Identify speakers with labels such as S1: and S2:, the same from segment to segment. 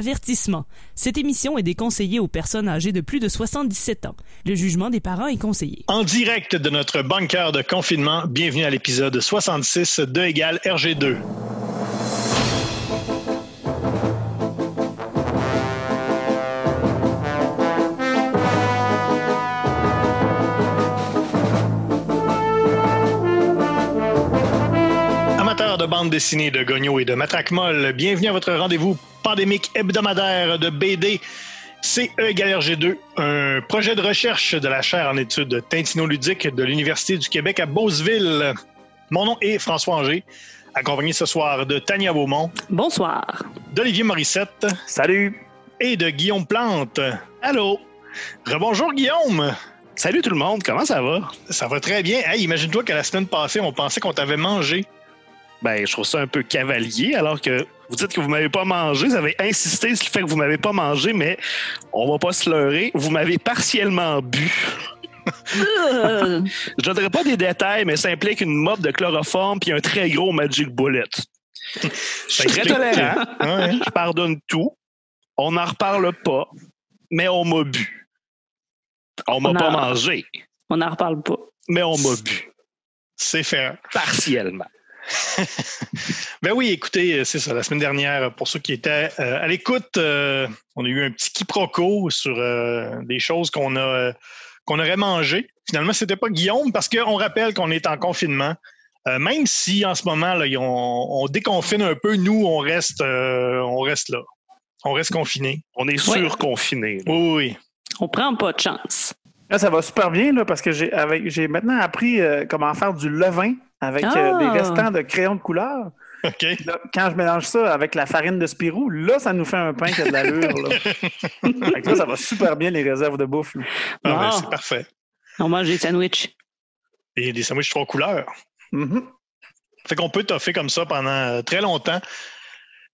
S1: Avertissement. Cette émission est déconseillée aux personnes âgées de plus de 77 ans. Le jugement des parents est conseillé.
S2: En direct de notre bunker de confinement, bienvenue à l'épisode 66 de Égal RG2. Bande dessinée de Gogno et de Matraque Molle, bienvenue à votre rendez-vous pandémique hebdomadaire de BD. C'est E égale RG2, un projet de recherche de la chaire en études Tintino-ludique de l'Université du Québec à Beauceville. Mon nom est François Anger, accompagné ce soir de Tania Beaumont,
S1: Bonsoir.
S2: d'Olivier Morissette
S3: Salut!
S2: et de Guillaume Plante. Allô? Rebonjour Guillaume!
S3: Salut tout le monde, comment ça va?
S2: Ça va très bien. Hey, imagine-toi que la semaine passée, on pensait qu'on t'avait mangé.
S3: Ben, je trouve ça un peu cavalier, alors que vous dites que vous m'avez pas mangé, vous avez insisté sur le fait que vous m'avez pas mangé, mais on va pas se leurrer, vous m'avez partiellement bu. Je ne donnerai pas des détails, mais ça implique une mop de chloroforme puis un très gros Magic Bullet. Je suis très tolérant,
S2: Ouais.
S3: je pardonne tout, on n'en reparle pas, mais on m'a bu. On m'a pas mangé,
S1: on n'en reparle pas.
S3: mais on m'a bu,
S2: C'est faire.
S3: partiellement.
S2: Ben oui, écoutez, c'est ça. La semaine dernière, pour ceux qui étaient euh, à l'écoute, euh, on a eu un petit quiproquo sur euh, des choses qu'on a qu'on aurait mangées. Finalement, c'était pas Guillaume parce qu'on rappelle qu'on est en confinement. Euh, même si en ce moment, là, on, déconfine un peu, nous, on reste, euh, on reste là. On reste confinés.
S3: On est surconfiné.
S2: oui, oui.
S1: On prend pas de chance.
S4: Là, ça va super bien là, parce que j'ai avec j'ai maintenant appris euh, comment faire du levain avec euh,
S1: Ah!
S4: des restants de crayons de couleur. Là, quand je mélange ça avec la farine de Spirou, là, ça nous fait un pain qui a de l'allure. là. Ça va super bien les réserves de bouffe.
S2: Ah, ben,
S1: Ah.
S2: c'est parfait.
S1: On mange des sandwichs.
S2: Et des sandwichs trois couleurs.
S4: Mhm.
S2: Fait qu'on peut toffer comme ça pendant euh, très longtemps.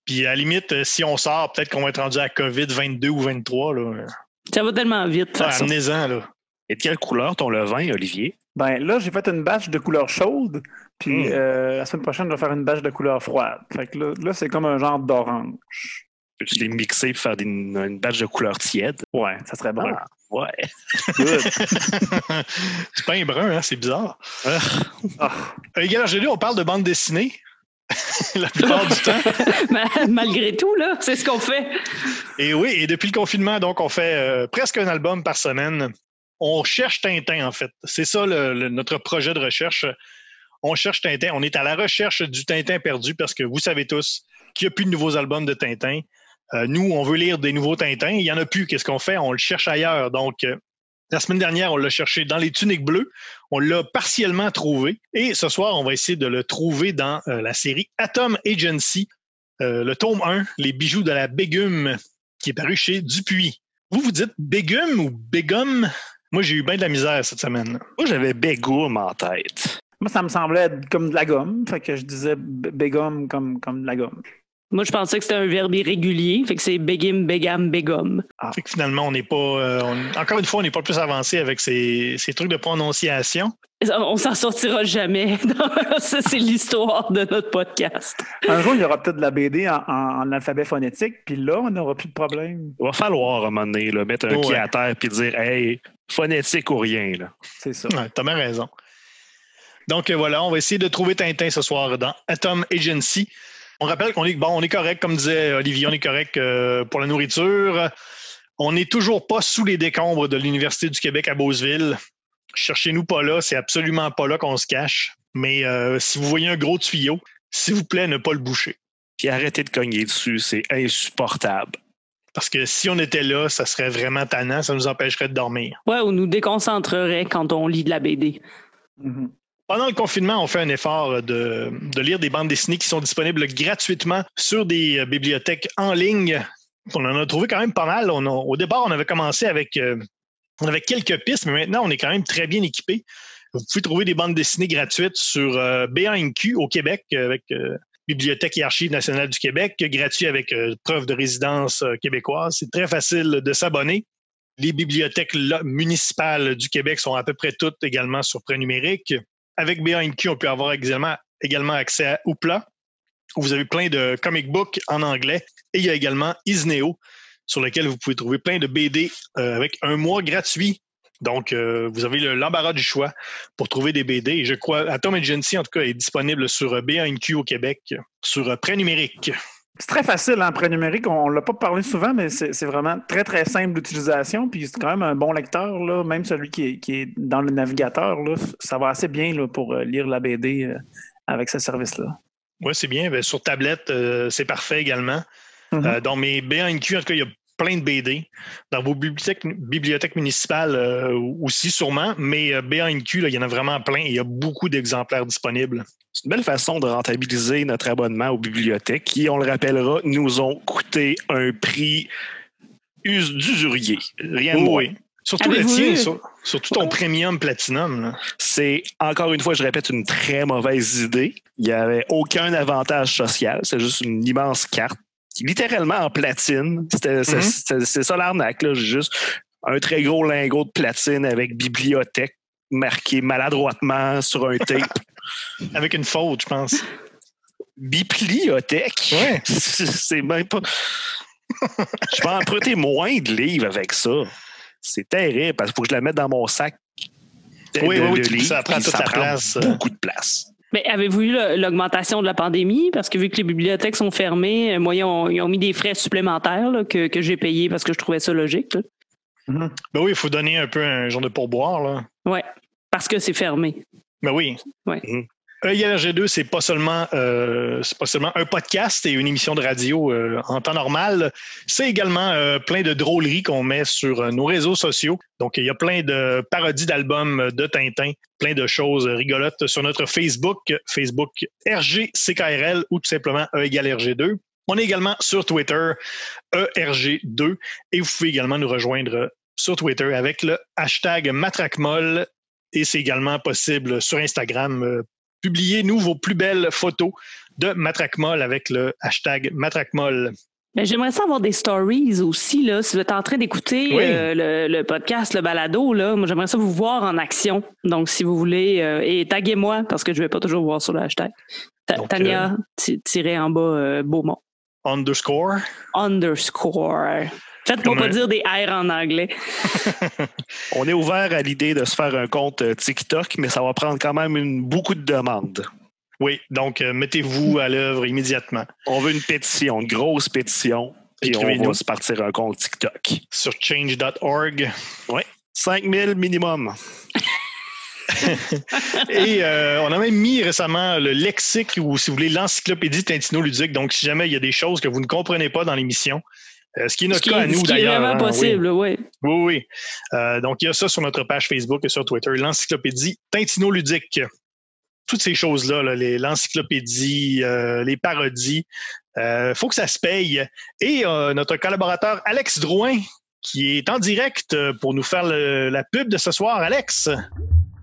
S2: Puis à la limite, si on sort, peut-être qu'on va être rendu à COVID 22 ou 23. Là.
S1: Ça va tellement vite,
S2: Ah. Amenez-en, là.
S3: Et de quelle couleur ton levain, Olivier?
S4: Ben là, j'ai fait une batch de couleur chaude. Puis
S2: Mm.
S4: euh, la semaine prochaine, je vais faire une batch de couleur froide. Fait que là, là, c'est comme un genre d'orange.
S3: Peux-tu les mixer pour faire des- une, une batch de couleur tiède?
S4: Ouais, ça serait bon.
S3: Ah, ouais.
S4: Good.
S2: du pain brun, hein, c'est bizarre.
S4: Ah.
S2: Euh, Égal RG2, on parle de bande dessinée. la plupart du temps.
S1: Ma- Malgré tout, là, c'est ce qu'on fait.
S2: Et oui, et depuis le confinement, donc, on fait euh, presque un album par semaine. On cherche Tintin, en fait. C'est ça notre projet de recherche. On cherche Tintin. On est à la recherche du Tintin perdu parce que vous savez tous qu'il n'y a plus de nouveaux albums de Tintin. Euh, nous, on veut lire des nouveaux Tintins. Il n'y en a plus. Qu'est-ce qu'on fait? On le cherche ailleurs. Donc, euh, la semaine dernière, on l'a cherché dans les tuniques bleues. On l'a partiellement trouvé. Et ce soir, on va essayer de le trouver dans euh, la série Atom Agency, le tome 1, Les bijoux de la Bégume, qui est paru chez Dupuis. Vous, vous dites Bégume ou Bégum? Moi, j'ai eu bien de la misère cette semaine.
S3: Moi, j'avais Bégoum en tête.
S4: Moi, ça me semblait être comme de la gomme. Fait que je disais bégum comme, comme de la gomme.
S1: Moi, je pensais que c'était un verbe irrégulier. Fait que c'est begim, begam, begum.
S2: Fait que finalement, on n'est pas. euh, on- encore une fois, on n'est pas plus avancé avec ces, ces trucs de prononciation.
S1: On s'en sortira jamais. Ça, c'est l'histoire de notre podcast.
S4: Un jour, il y aura peut-être de la BD en, en- en alphabet phonétique, puis là, on n'aura plus de problème.
S3: Il va falloir, à un moment donné, là, mettre un
S2: Ouais.
S3: pied à terre et dire Hey, phonétique ou rien. Là.
S4: C'est ça.
S2: Ouais, T'as bien raison. Donc euh, voilà, on va essayer de trouver Tintin ce soir dans Atom Agency. On rappelle qu'on est bon, on est correct, comme disait Olivier, on est correct euh, pour la nourriture. On n'est toujours pas sous les décombres de l'Université du Québec à Beauceville. Cherchez-nous pas là, c'est absolument pas là qu'on se cache. Mais euh, si vous voyez un gros tuyau, s'il vous plaît, ne pas le boucher.
S3: Puis arrêtez de cogner dessus, c'est insupportable.
S2: Parce que si on était là, ça serait vraiment tannant, ça nous empêcherait de dormir.
S1: Ouais, on nous déconcentrerait quand on lit de la BD.
S4: Mhm.
S2: Pendant le confinement, on fait un effort de, de lire des bandes dessinées qui sont disponibles gratuitement sur des euh, bibliothèques en ligne. On en a trouvé quand même pas mal. On a- au départ, on avait commencé avec, euh, on avait quelques pistes, mais maintenant, on est quand même très bien équipé. Vous pouvez trouver des bandes dessinées gratuites sur euh, B1NQ au Québec avec euh, Bibliothèque et Archives nationales du Québec, gratuit avec euh, preuve de résidence euh, québécoise. C'est très facile de s'abonner. Les bibliothèques municipales du Québec sont à peu près toutes également sur prêt numérique. Avec BANQ, on peut avoir également, également accès à Oupla. où vous avez plein de comic books en anglais. Et il y a également Isneo, sur lequel vous pouvez trouver plein de BD euh, avec un mois gratuit. Donc, euh, vous avez le- l'embarras du choix pour trouver des BD. Et je crois, Atom Agency, en tout cas, est disponible sur euh, BANQ au Québec, sur euh, prêt numérique.
S4: C'est très facile en prêt numérique. On ne l'a pas parlé souvent, mais c'est vraiment très, très simple d'utilisation. Puis c'est quand même un bon lecteur, là, même celui qui est, qui est dans le navigateur. Là, ça va assez bien là, pour lire la BD avec ce service-là.
S2: Oui, c'est bien. Ben, sur tablette, euh, c'est parfait également.
S4: Mhm.
S2: Euh, dans mes en tout cas, il y a plein de BD. Dans vos bibliothèques, bibliothèques municipales euh, aussi, sûrement, mais euh, BANQ, là, il y en a vraiment plein et il y a beaucoup d'exemplaires disponibles.
S3: C'est une belle façon de rentabiliser notre abonnement aux bibliothèques qui, on le rappellera, nous ont coûté un prix us- d'usurier. Rien de moins.
S2: oui. Surtout le tien, sur- surtout ton premium platinum.
S3: C'est, encore une fois, je répète, une très mauvaise idée. Il n'y avait aucun avantage social. C'est juste une immense carte, littéralement en platine. C'était,
S2: Mhm.
S3: c'est, ça l'arnaque. Là. Juste un très gros lingot de platine avec bibliothèque marqué maladroitement sur un tape.
S2: Avec une faute, je pense.
S3: Bibliothèque?
S2: Ouais.
S3: C'est même pas. je vais emprunter moins de livres avec ça. C'est terrible parce qu'il faut que je la mette dans mon sac.
S2: Oui,
S3: de-
S2: oui, oui,
S3: de
S2: tu-
S3: livres,
S2: ça prend toute la
S3: prend
S2: place.
S3: Beaucoup de place.
S1: Mais avez-vous eu l'augmentation de la pandémie? Parce que vu que les bibliothèques sont fermées, euh, moi, ils ont, ils ont mis des frais supplémentaires là, que, que j'ai payés parce que je trouvais ça logique. là.
S4: Mhm.
S2: Ben oui, il faut donner un peu un genre de pourboire. Là.
S1: Ouais, parce que c'est fermé.
S2: Ben oui.
S1: Ouais.
S2: Mhm. EILRG2, c'est pas euh, pas seulement un podcast et une émission de radio euh, en temps normal. C'est également euh, plein de drôleries qu'on met sur euh, nos réseaux sociaux. Donc, il y a plein de parodies d'albums de Tintin, plein de choses rigolotes sur notre Facebook, Facebook RGCKRL ou tout simplement E égale RG2. On est également sur Twitter, E ERG2, et vous pouvez également nous rejoindre sur Twitter avec le hashtag MatraqueMolle et c'est également possible sur Instagram. Euh, Publiez-nous vos plus belles photos de Matraquemol avec le hashtag Matraquemol.
S1: Mais j'aimerais ça avoir des stories aussi, là. Si vous êtes en train d'écouter
S2: Oui.
S1: euh, le, le podcast, le balado, là, moi j'aimerais ça vous voir en action. Donc, si vous voulez, euh, et taguez-moi, parce que je vais pas toujours voir sur le hashtag. Ta-
S2: Donc,
S1: Tania, ti- tiré en bas, euh, Beaumont.
S2: Underscore.
S1: Underscore. Faites-moi pas
S2: un-
S1: dire des R en anglais.
S3: On est ouvert à l'idée de se faire un compte euh, TikTok, mais ça va prendre quand même une- beaucoup de demandes.
S2: Oui, donc euh, mettez-vous à l'œuvre immédiatement
S3: On veut une pétition, une grosse pétition, puis on va se partir un compte TikTok.
S2: sur change.org.
S3: 5000 minimum.
S2: Et euh, on a même mis récemment le lexique ou, si vous voulez, l'encyclopédie Tintino Ludique. Donc, si jamais il y a des choses que vous ne comprenez pas dans l'émission, ce qui est
S1: Ce
S2: notre
S1: qui,
S2: cas à nous d'ailleurs.
S1: vraiment
S2: hein,
S1: possible, oui.
S2: Oui, oui. Euh, donc, il y a ça sur notre page Facebook et sur Twitter, l'encyclopédie Tintino Ludique. Toutes ces choses-là, là, les- l'encyclopédie, euh, les parodies, il faut que ça se paye. Et euh, notre collaborateur Alex Drouin, qui est en direct euh, pour nous faire le- la pub de ce soir. Alex,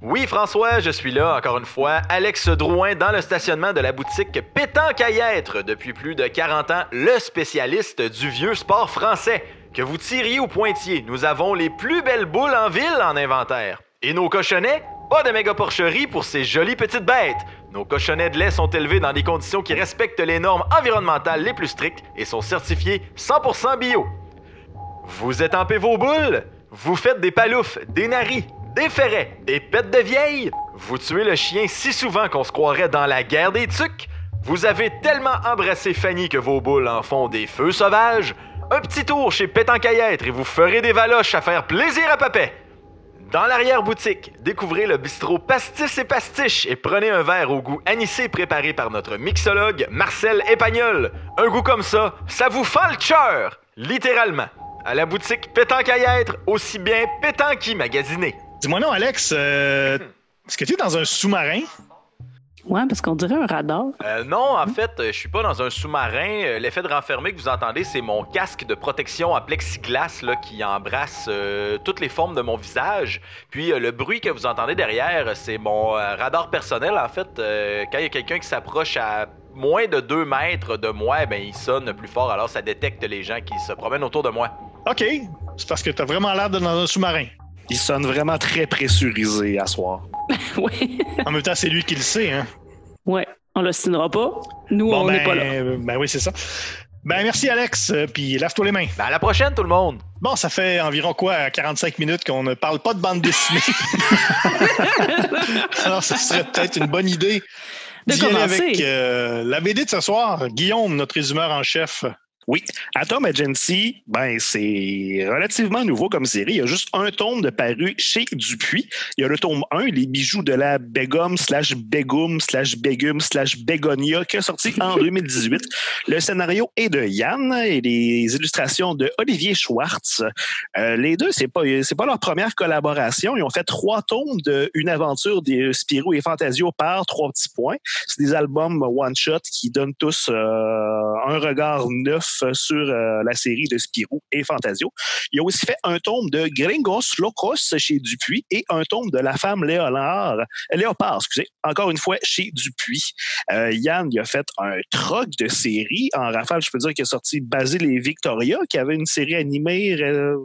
S5: Oui, François, je suis là encore une fois. Alex Drouin dans le stationnement de la boutique Pétanque à y. Depuis plus de 40 ans, le spécialiste du vieux sport français. Que vous tiriez ou pointiez, nous avons les plus belles boules en ville en inventaire. Et nos cochonnets? Pas de méga porcherie pour ces jolies petites bêtes. Nos cochonnets de lait sont élevés dans des conditions qui respectent les normes environnementales les plus strictes et sont certifiés 100% bio. Vous étampez vos boules? Vous faites des paloufs, des naris, des ferrets, des pets de vieilles? Vous tuez le chien si souvent qu'on se croirait dans la guerre des tucs? Vous avez tellement embrassé Fanny que vos boules en font des feux sauvages? Un petit tour chez Pétancaillêtre et vous ferez des valoches à faire plaisir à papet! Dans l'arrière-boutique, découvrez le bistrot Pastis et Pastiche et prenez un verre au goût anisé préparé par notre mixologue Marcel Épagnol. Un goût comme ça, ça vous fend le! Littéralement. À la boutique Pétanque aussi bien pétanque magasiné.
S2: Dis-moi non, Alex, euh, est-ce que tu es dans un sous-marin?
S1: Ouais, parce qu'on dirait un radar.
S5: Euh, non, en fait, euh, je suis pas dans un sous-marin. L'effet de renfermé que vous entendez, c'est mon casque de protection à plexiglas là, qui embrasse euh, toutes les formes de mon visage. Puis euh, le bruit que vous entendez derrière, c'est mon euh, radar personnel. En fait, Euh, quand il y a quelqu'un qui s'approche à moins de 2 mètres de moi, ben, il sonne plus fort. Alors ça détecte les gens qui se promènent autour de moi.
S2: OK, c'est parce que tu as vraiment l'air d'être dans un sous-marin.
S3: Il sonne vraiment très pressurisé à soir.
S1: oui.
S2: En même temps, c'est lui qui le sait. Hein?
S1: Ouais. On l'ostinera pas. Nous,
S2: Bon,
S1: on n'est
S2: ben,
S1: pas là.
S2: ben oui, c'est ça. Ben merci Alex, euh, puis lave-toi les mains.
S5: Ben, à la prochaine, tout le monde!
S2: Bon, ça fait environ quoi, 45 minutes qu'on ne parle pas de bande dessinée? Alors, ça serait peut-être une bonne idée
S1: De
S2: d'y aller
S1: commencer.
S2: avec euh, la BD de ce soir. Guillaume, notre résumeur en chef.
S3: Oui, Atom Agency, ben c'est relativement nouveau comme série. Il y a juste un tome de paru chez Dupuis. Il y a le tome 1, Les bijoux de la Begum slash Begum slash Begum slash Begonia, qui est sorti en 2018. Le scénario est de Yann et les illustrations de Olivier Schwartz. Euh, les deux, c'est pas c'est pas leur première collaboration. Ils ont fait trois tomes de Une aventure des Spirou et Fantasio par trois petits points. C'est des albums one shot qui donnent tous euh, un regard neuf sur euh, la série de Spirou et Fantasio. Il a aussi fait un tome de Gringos Locos chez Dupuis et un tome de La femme Léonard, Léopard, excusez, encore une fois chez Dupuis. Euh, Yann, a fait un troc de séries. En rafale, je peux dire qu'il a sorti Basile et Victoria, qui avait une série animée euh,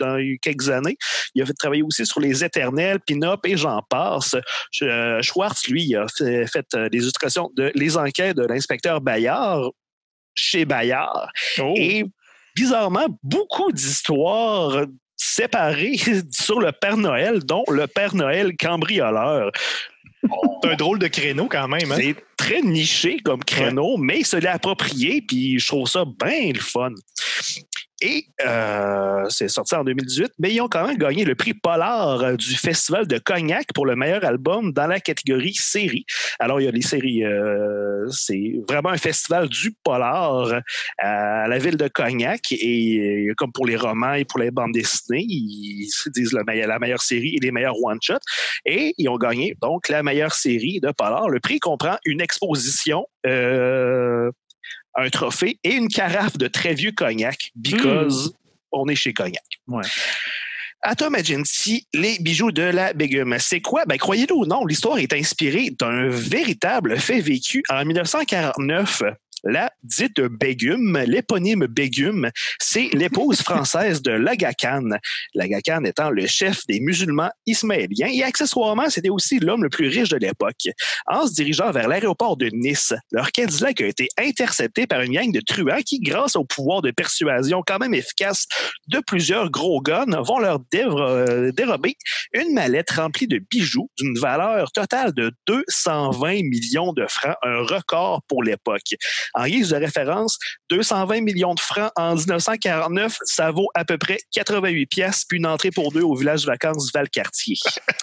S3: dans quelques années. Il a fait travailler aussi sur Les Éternels, Pin-Up et j'en passe. Euh, Schwartz, lui, a fait, fait, des illustrations de Les enquêtes de l'inspecteur Bayard chez Bayard.
S2: Oh.
S3: Et bizarrement, beaucoup d'histoires séparées sur le Père Noël, dont le Père Noël cambrioleur.
S2: C'est un drôle de créneau quand même. Hein?
S3: C'est très niché comme créneau, mais il se l'est approprié, puis je trouve ça bien le fun. Et euh, c'est sorti en 2018, mais ils ont quand même gagné le prix Polar euh, du Festival de Cognac pour le meilleur album dans la catégorie série. Alors, il y a les séries, euh, c'est vraiment un festival du Polar à la ville de Cognac. Et euh, comme pour les romans et pour les bandes dessinées, ils se disent le meilleur- la meilleure série et les meilleurs one-shots. Et ils ont gagné donc la meilleure série de Polar. Le prix comprend une exposition, euh, un trophée et une carafe de très vieux cognac, because on est chez Cognac.
S4: Ouais.
S3: Atom Agency, les bijoux de la Begum. C'est quoi? Ben, croyez-le ou non, l'histoire est inspirée d'un véritable fait vécu en 1949. La dite Begum, l'éponyme Begum, c'est l'épouse française de l'Aga Khan. L'Aga Khan étant le chef des musulmans ismaéliens et accessoirement, c'était aussi l'homme le plus riche de l'époque. En se dirigeant vers l'aéroport de Nice, leur Cadillac a été intercepté par une gang de truands qui, grâce au pouvoir de persuasion quand même efficace de plusieurs gros guns, vont leur euh, dérober une mallette remplie de bijoux d'une valeur totale de 220 millions de francs, un record pour l'époque. En guise de référence, 220 millions de francs en 1949, ça vaut à peu près 88 pièces puis une entrée pour deux au village de vacances Valcartier.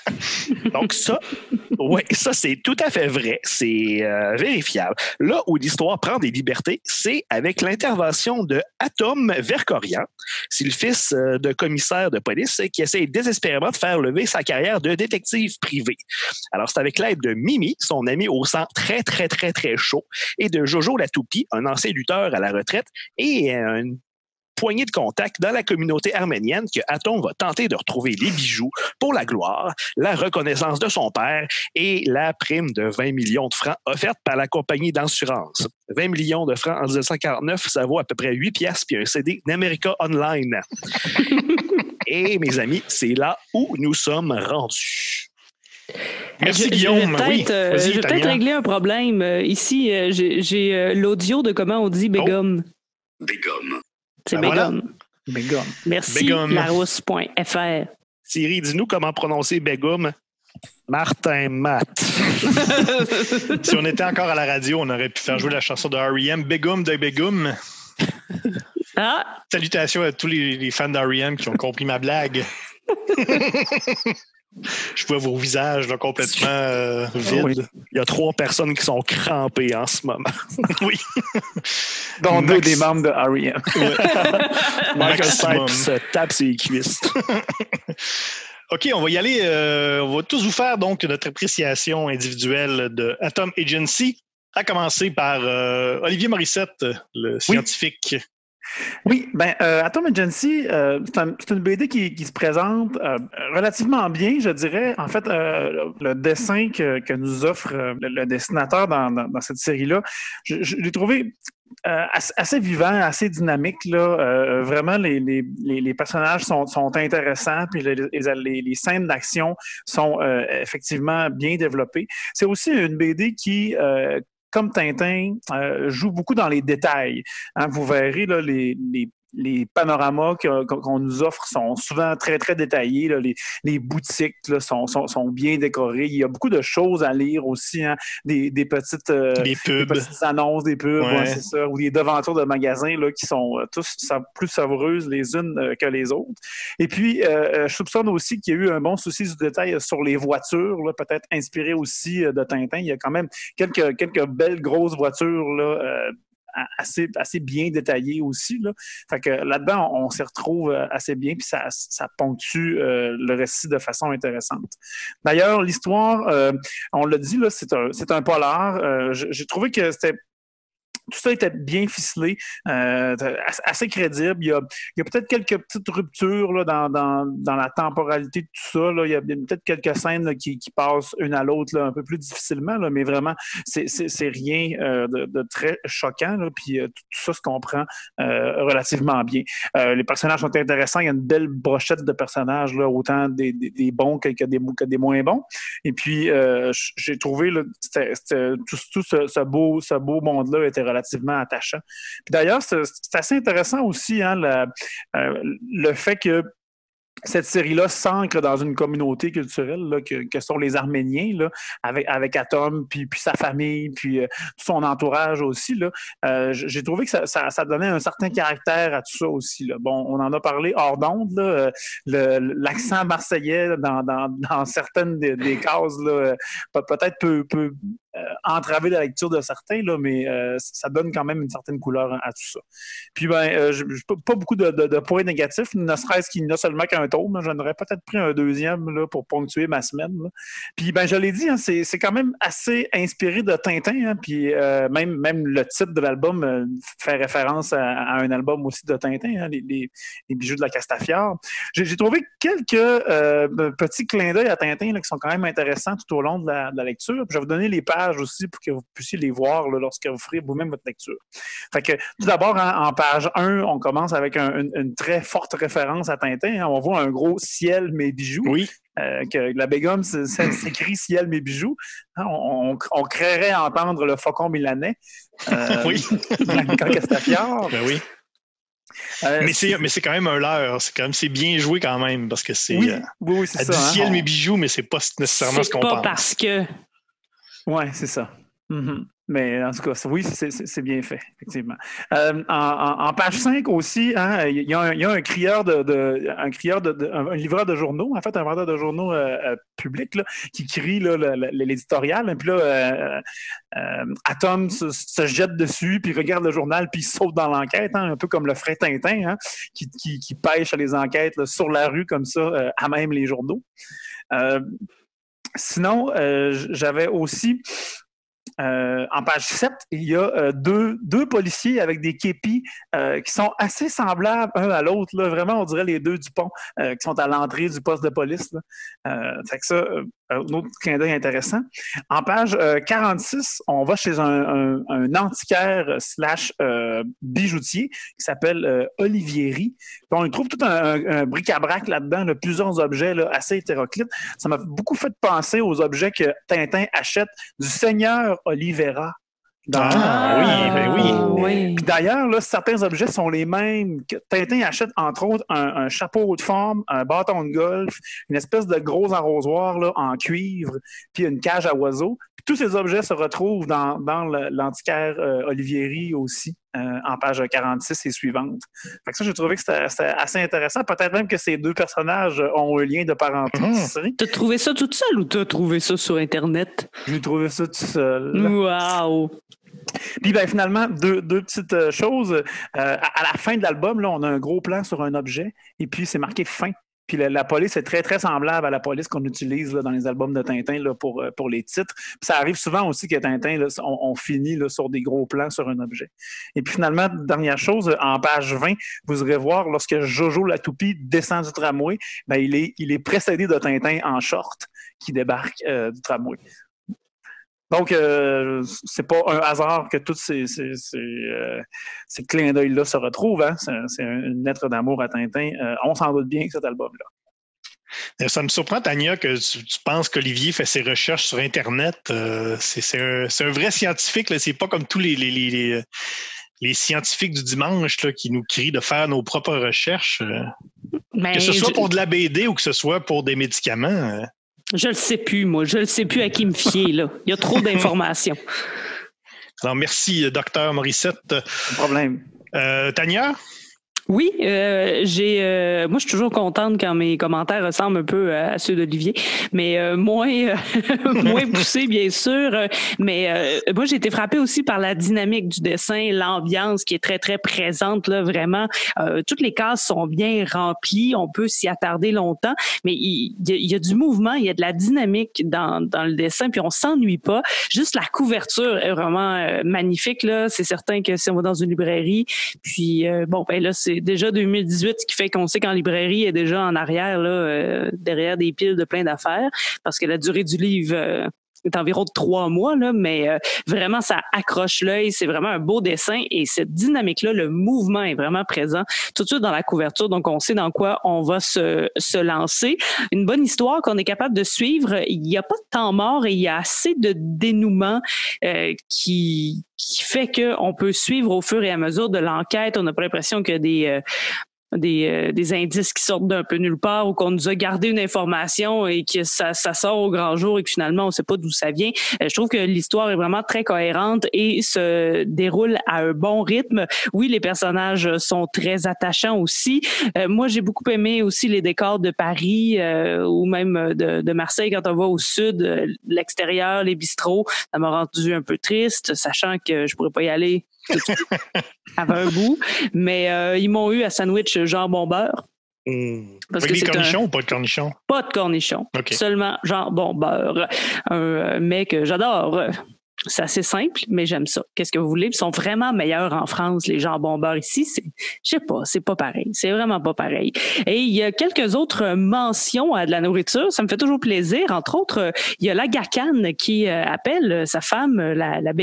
S3: Donc ça, oui, ça c'est tout à fait vrai, c'est euh, vérifiable. Là où l'histoire prend des libertés, c'est avec l'intervention de Atom Vercorian. C'est le fils euh, de commissaire de police qui essaie désespérément de faire lever sa carrière de détective privé. Alors c'est avec l'aide de Mimi, son ami au sang très très très très chaud, et de Jojo Un ancien lutteur à la retraite, et une poignée de contacts dans la communauté arménienne que Atom va tenter de retrouver les bijoux pour la gloire, la reconnaissance de son père et la prime de 20 millions de francs offerte par la compagnie d'assurance. 20 millions de francs en 1949, ça vaut à peu près 8 piastres puis un CD d'America Online. et mes amis, c'est là où nous sommes rendus.
S2: Merci,
S1: je,
S2: Guillaume.
S1: Je vais peut-être
S2: Oui,
S1: euh, je vais peut-être régler un problème. Euh, ici, euh, j'ai l'audio de comment on dit Begum.
S6: Begum.
S1: C'est
S2: Oh. Ben voilà.
S1: Begum.
S4: Begum.
S1: Merci,
S2: Begum.
S1: larousse.fr.
S3: Thierry, dis-nous comment prononcer Begum. Martin Matt.
S2: Si on était encore à la radio, on aurait pu faire jouer la chanson de R.E.M. Begum de Begum.
S1: Ah,
S2: Salutations à tous les, les fans d'R.E.M. qui ont compris ma blague. Je vois vos visages là, complètement euh, vides.
S3: Oui. Il y a trois personnes qui sont crampées en ce moment.
S2: Oui.
S4: Dont deux des membres de R.E.M.
S3: Michael. Stipe se tape ses cuisses.
S2: OK, on va y aller. euh, on va tous vous faire donc notre appréciation individuelle de Atom Agency, à commencer par euh, Olivier Morissette, le scientifique.
S4: Oui, ben, euh, Atom Agency, euh, c'est un- c'est une BD qui, se présente euh, relativement bien, je dirais. En fait, euh, le dessin que, nous offre euh, le, dessinateur dans, cette série-là, je, l'ai trouvé assez, vivant, assez dynamique. Là. Vraiment, les, les, personnages sont, intéressants, puis les, scènes d'action sont effectivement bien développées. C'est aussi une BD qui... euh, comme Tintin, joue beaucoup dans les détails. Hein, vous verrez les les panoramas qu'on nous offre sont souvent très, très détaillés. Les, boutiques sont, bien décorées. Il y a beaucoup de choses à lire aussi. Hein. Des, petites,
S2: euh, petites
S4: annonces, des pubs, c'est ça, ou des devantures de magasins là, qui sont euh, tous plus savoureuses les unes euh, que les autres. Et puis, je soupçonne aussi qu'il y a eu un bon souci du détail sur les voitures, peut-être inspiré aussi de Tintin. Il y a quand même quelques, quelques belles grosses voitures là, assez, assez bien détaillé aussi. Là. Fait que là-dedans, on, s'y retrouve euh, assez bien, puis ça, ça ponctue euh, le récit de façon intéressante. D'ailleurs, l'histoire, euh, on l'a dit, c'est un, un polar. J'ai trouvé que c'était tout ça était bien ficelé, euh, assez crédible. Il y a, a peut-être quelques petites ruptures là, dans, dans, dans, la temporalité de tout ça. Là. Il y a peut-être quelques scènes qui, qui, passent une à l'autre un peu plus difficilement, là, mais vraiment, c'est rien euh, de, de, très choquant. Là, puis euh, tout, ça se comprend euh, relativement bien. les personnages sont intéressants. Il y a une belle brochette de personnages, là, autant des, des, bons que, que, des, que des moins bons. Et puis, j'ai trouvé là, tout, tout ce, ce, beau, ce beau monde-là était relativement attachant. D'ailleurs, c'est assez intéressant aussi hein, euh, le fait que cette série-là s'ancre dans une communauté culturelle que, sont les Arméniens, avec, Atom, puis, sa famille, puis euh, son entourage aussi. Euh, j'ai trouvé que ça, donnait un certain caractère à tout ça aussi. Là. Bon, on en a parlé hors d'onde, l'accent marseillais dans, certaines des, des cases, peut-être peut, peut, entraver la lecture de certains, là, mais euh, ça donne quand même une certaine couleur à, tout ça. Puis, ben, euh, pas beaucoup de, points négatifs, ne serait-ce qu'il n'y a seulement qu'un tome. J'en aurais peut-être pris un deuxième là, pour ponctuer ma semaine. Puis, ben, je l'ai dit, hein, c'est, quand même assez inspiré de Tintin. Hein, puis, même, le titre de l'album fait référence à, un album aussi de Tintin, hein, les, bijoux de la Castafiore. J'ai, trouvé quelques petits clins d'œil à Tintin qui sont quand même intéressants tout au long de la, de la lecture. Puis, je vais vous donner les pages aussi pour que vous puissiez les voir lorsque vous ferez vous-même votre lecture. Fait que, tout d'abord, hein, en page 1, on commence avec une, très forte référence à Tintin. Hein. On voit un gros ciel, mes bijoux.
S2: Oui.
S4: Euh, que la bégum s'écrit ciel, mes bijoux. Hein, on, on, créerait à entendre le faucon milanais.
S2: Euh, oui.
S4: ben
S2: oui. Euh, mais c'est quand même un leurre. C'est quand même c'est bien joué quand même parce que c'est
S4: oui, oui, c'est
S2: ça. ciel mes bijoux, mais c'est pas nécessairement ce qu'on pense.
S1: C'est pas parce que
S4: oui, c'est ça. Mm-hmm. Mais en tout cas, oui, c'est bien fait, effectivement. Euh, en, page 5 aussi, hein, il, y a un, crieur de, un crieur de, un livreur de journaux, en fait, un vendeur de journaux euh, euh, public qui crie l'éditorial. Puis là, Atom se, jette dessus, puis regarde le journal, puis saute dans l'enquête, hein, un peu comme le frais Tintin, hein, qui, qui, pêche les enquêtes sur la rue comme ça, à même les journaux. Sinon, euh, j'avais aussi euh, en page 7, il y a euh, deux, deux, policiers avec des képis qui sont assez semblables un à l'autre. Vraiment, on dirait les deux du pont qui sont à l'entrée du poste de police. Fait que ça, un autre clin d'œil intéressant. En page 46, euh, on va chez un, antiquaire slash euh, bijoutier qui s'appelle euh, Olivieri. on y trouve tout un, bric-à-brac là-dedans, plusieurs objets assez hétéroclites. Ça m'a beaucoup fait penser aux objets que Tintin achète du seigneur Olivera
S2: ah, oui, ben
S4: oui. D'ailleurs, certains objets sont les mêmes. Tintin achète, entre autres, un, chapeau de forme, un bâton de golf, une espèce de gros arrosoir là, en cuivre, puis une cage à oiseaux. tous ces objets se retrouvent dans, dans l'antiquaire euh, Olivieri aussi, euh, en page 46 et suivante. Fait que ça, j'ai trouvé que c'était assez intéressant. Peut-être même que ces deux personnages ont un lien de parenté.
S1: Mmh. T'as trouvé ça toute seule ou t'as trouvé ça sur Internet?
S4: J'ai trouvé ça tout seul.
S1: Wow!
S4: Puis ben, finalement, deux, petites choses. Euh, à, la fin de l'album, là, on a un gros plan sur un objet et puis c'est marqué fin. Puis la, police est très, très semblable à la police qu'on utilise dans les albums de Tintin là, pour, euh, pour les titres. Ça arrive souvent aussi que Tintin, on, finit sur des gros plans sur un objet. Et puis finalement, dernière chose, en page 20, vous irez voir lorsque Jojo la toupie descend du tramway, ben, il, est, il est précédé de Tintin en short qui débarque du tramway. Donc, euh, c'est pas un hasard que tous ces, ces, ces, euh, clins d'œil-là se retrouvent. Hein? C'est une lettre d'amour à Tintin. Euh, on s'en doute bien que cet album-là.
S2: Euh, Ça me surprend, Tania, que tu, tu penses qu'Olivier fait ses recherches sur Internet. Euh, c'est un, c'est un vrai scientifique. là. C'est pas comme tous les, les, les, les- les scientifiques du dimanche là, qui nous crient de faire nos propres recherches. euh.
S1: Mais
S2: Que ce soit
S1: Ben,
S2: pour de la BD ou que ce soit pour des médicaments.
S1: Je le sais plus, moi. Je le sais plus à qui me fier, là. Il y a trop d'informations.
S2: Alors, merci, docteur Morissette.
S4: Pas de problème.
S2: Euh, Tania?
S1: Oui, euh, j'ai. euh, moi, je suis toujours contente quand mes commentaires ressemblent un peu à ceux d'Olivier, mais euh, moins euh, moins poussés, bien sûr. Euh, Mais euh, moi, j'ai été frappée aussi par la dynamique du dessin, l'ambiance qui est très très présente là, vraiment. Euh, toutes les cases sont bien remplies, on peut s'y attarder longtemps, mais il, y a, y a du mouvement, il y a de la dynamique dans, dans le dessin, puis on s'ennuie pas. Juste la couverture est vraiment euh, magnifique là. C'est certain que si on va dans une librairie, puis euh, bon, ben là, c'est déjà 2018, ce qui fait qu'on sait qu'en librairie est déjà en arrière, là, euh, derrière des piles de plein d'affaires, parce que la durée du livre euh, est environ de trois mois, là, mais euh, vraiment, ça accroche l'œil. C'est vraiment un beau dessin et cette dynamique-là, le mouvement est vraiment présent tout de suite dans la couverture. Donc, on sait dans quoi on va se, se lancer. Une bonne histoire qu'on est capable de suivre. Il n'y a pas de temps mort et il y a assez de dénouement euh, qui qui fait que on peut suivre au fur et à mesure de l'enquête. On n'a pas l'impression que des euh, des, euh, des indices qui sortent d'un peu nulle part ou qu'on nous a gardé une information et que ça, ça sort au grand jour et que finalement on ne sait pas d'où ça vient. Euh, je trouve que l'histoire est vraiment très cohérente et se déroule à un bon rythme. Oui, les personnages sont très attachants aussi. Euh, moi, j'ai beaucoup aimé aussi les décors de Paris euh, ou même de, de Marseille quand on va au sud, euh, l'extérieur, les bistrots. Ça m'a rendu un peu triste, sachant que je pourrais pas y aller avant un bout. Mais euh, ils m'ont eu à sandwich jambon beurre.
S3: Hmm.
S1: Parce
S2: Avec
S1: que
S2: des
S1: c'est un-
S2: cornichons ou pas de cornichons?
S1: pas de cornichons, seulement jambon beurre. Un euh, mets que j'adore. C'est assez simple, mais j'aime ça. Qu'est-ce que vous voulez? Ils sont vraiment meilleurs en France, les jambons beurre ici. Je sais pas, c'est pas pareil. C'est vraiment pas pareil. Et il y a quelques autres mentions à de la nourriture. Ça me fait toujours plaisir. Entre autres, euh, il y a la Gacane qui euh, appelle sa femme, euh, la, la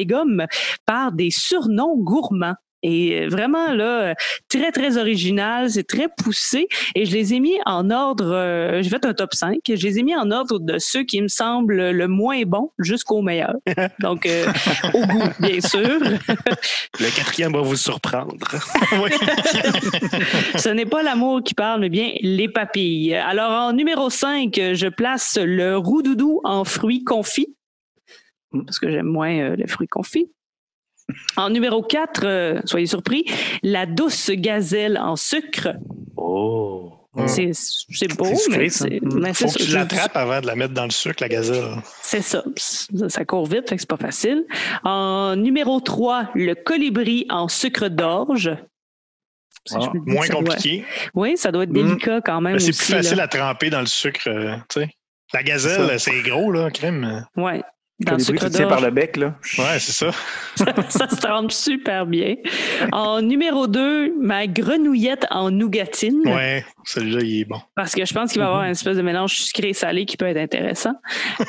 S1: par des surnoms gourmands. Et euh, vraiment, là, très, très original, c'est très poussé. Et je les ai mis en ordre, euh, j'ai fait un top 5, je les ai mis en ordre de ceux qui me semblent le moins bon jusqu'au meilleur. Donc, euh, au goût, bien sûr.
S3: Le quatrième va vous surprendre.
S1: Ce n'est pas l'amour qui parle, mais bien les papilles. Alors, en numéro 5, je place le roux-doudou en fruits confits, parce que j'aime moins euh, les fruits confits. En numéro 4, soyez surpris, la douce gazelle en sucre.
S3: Oh.
S1: C'est beau, mais c'est
S2: Faut que
S1: ça.
S2: tu l'attrapes avant de la mettre dans le sucre, la gazelle.
S1: C'est ça. Ça, court vite, fait que c'est pas facile. En numéro 3, le colibri en sucre d'orge.
S4: Ah,
S2: Moins
S1: ça doit-
S2: compliqué.
S1: oui, ça doit être
S4: Mm.
S1: délicat quand même.
S2: Mais c'est plus facile
S1: là.
S2: à tremper dans le sucre, euh, tu sais. La gazelle, c'est gros, là, crème.
S1: Ouais. Dans
S4: tu tiens par
S1: d'orge.
S4: le bec, là.
S2: Ouais, c'est ça.
S1: ça se trempe super bien. En numéro 2, ma grenouillette en nougatine.
S2: Ouais, celui-là, il est bon.
S1: Parce que je pense qu'il va y avoir une espèce de mélange sucré-salé qui peut être intéressant.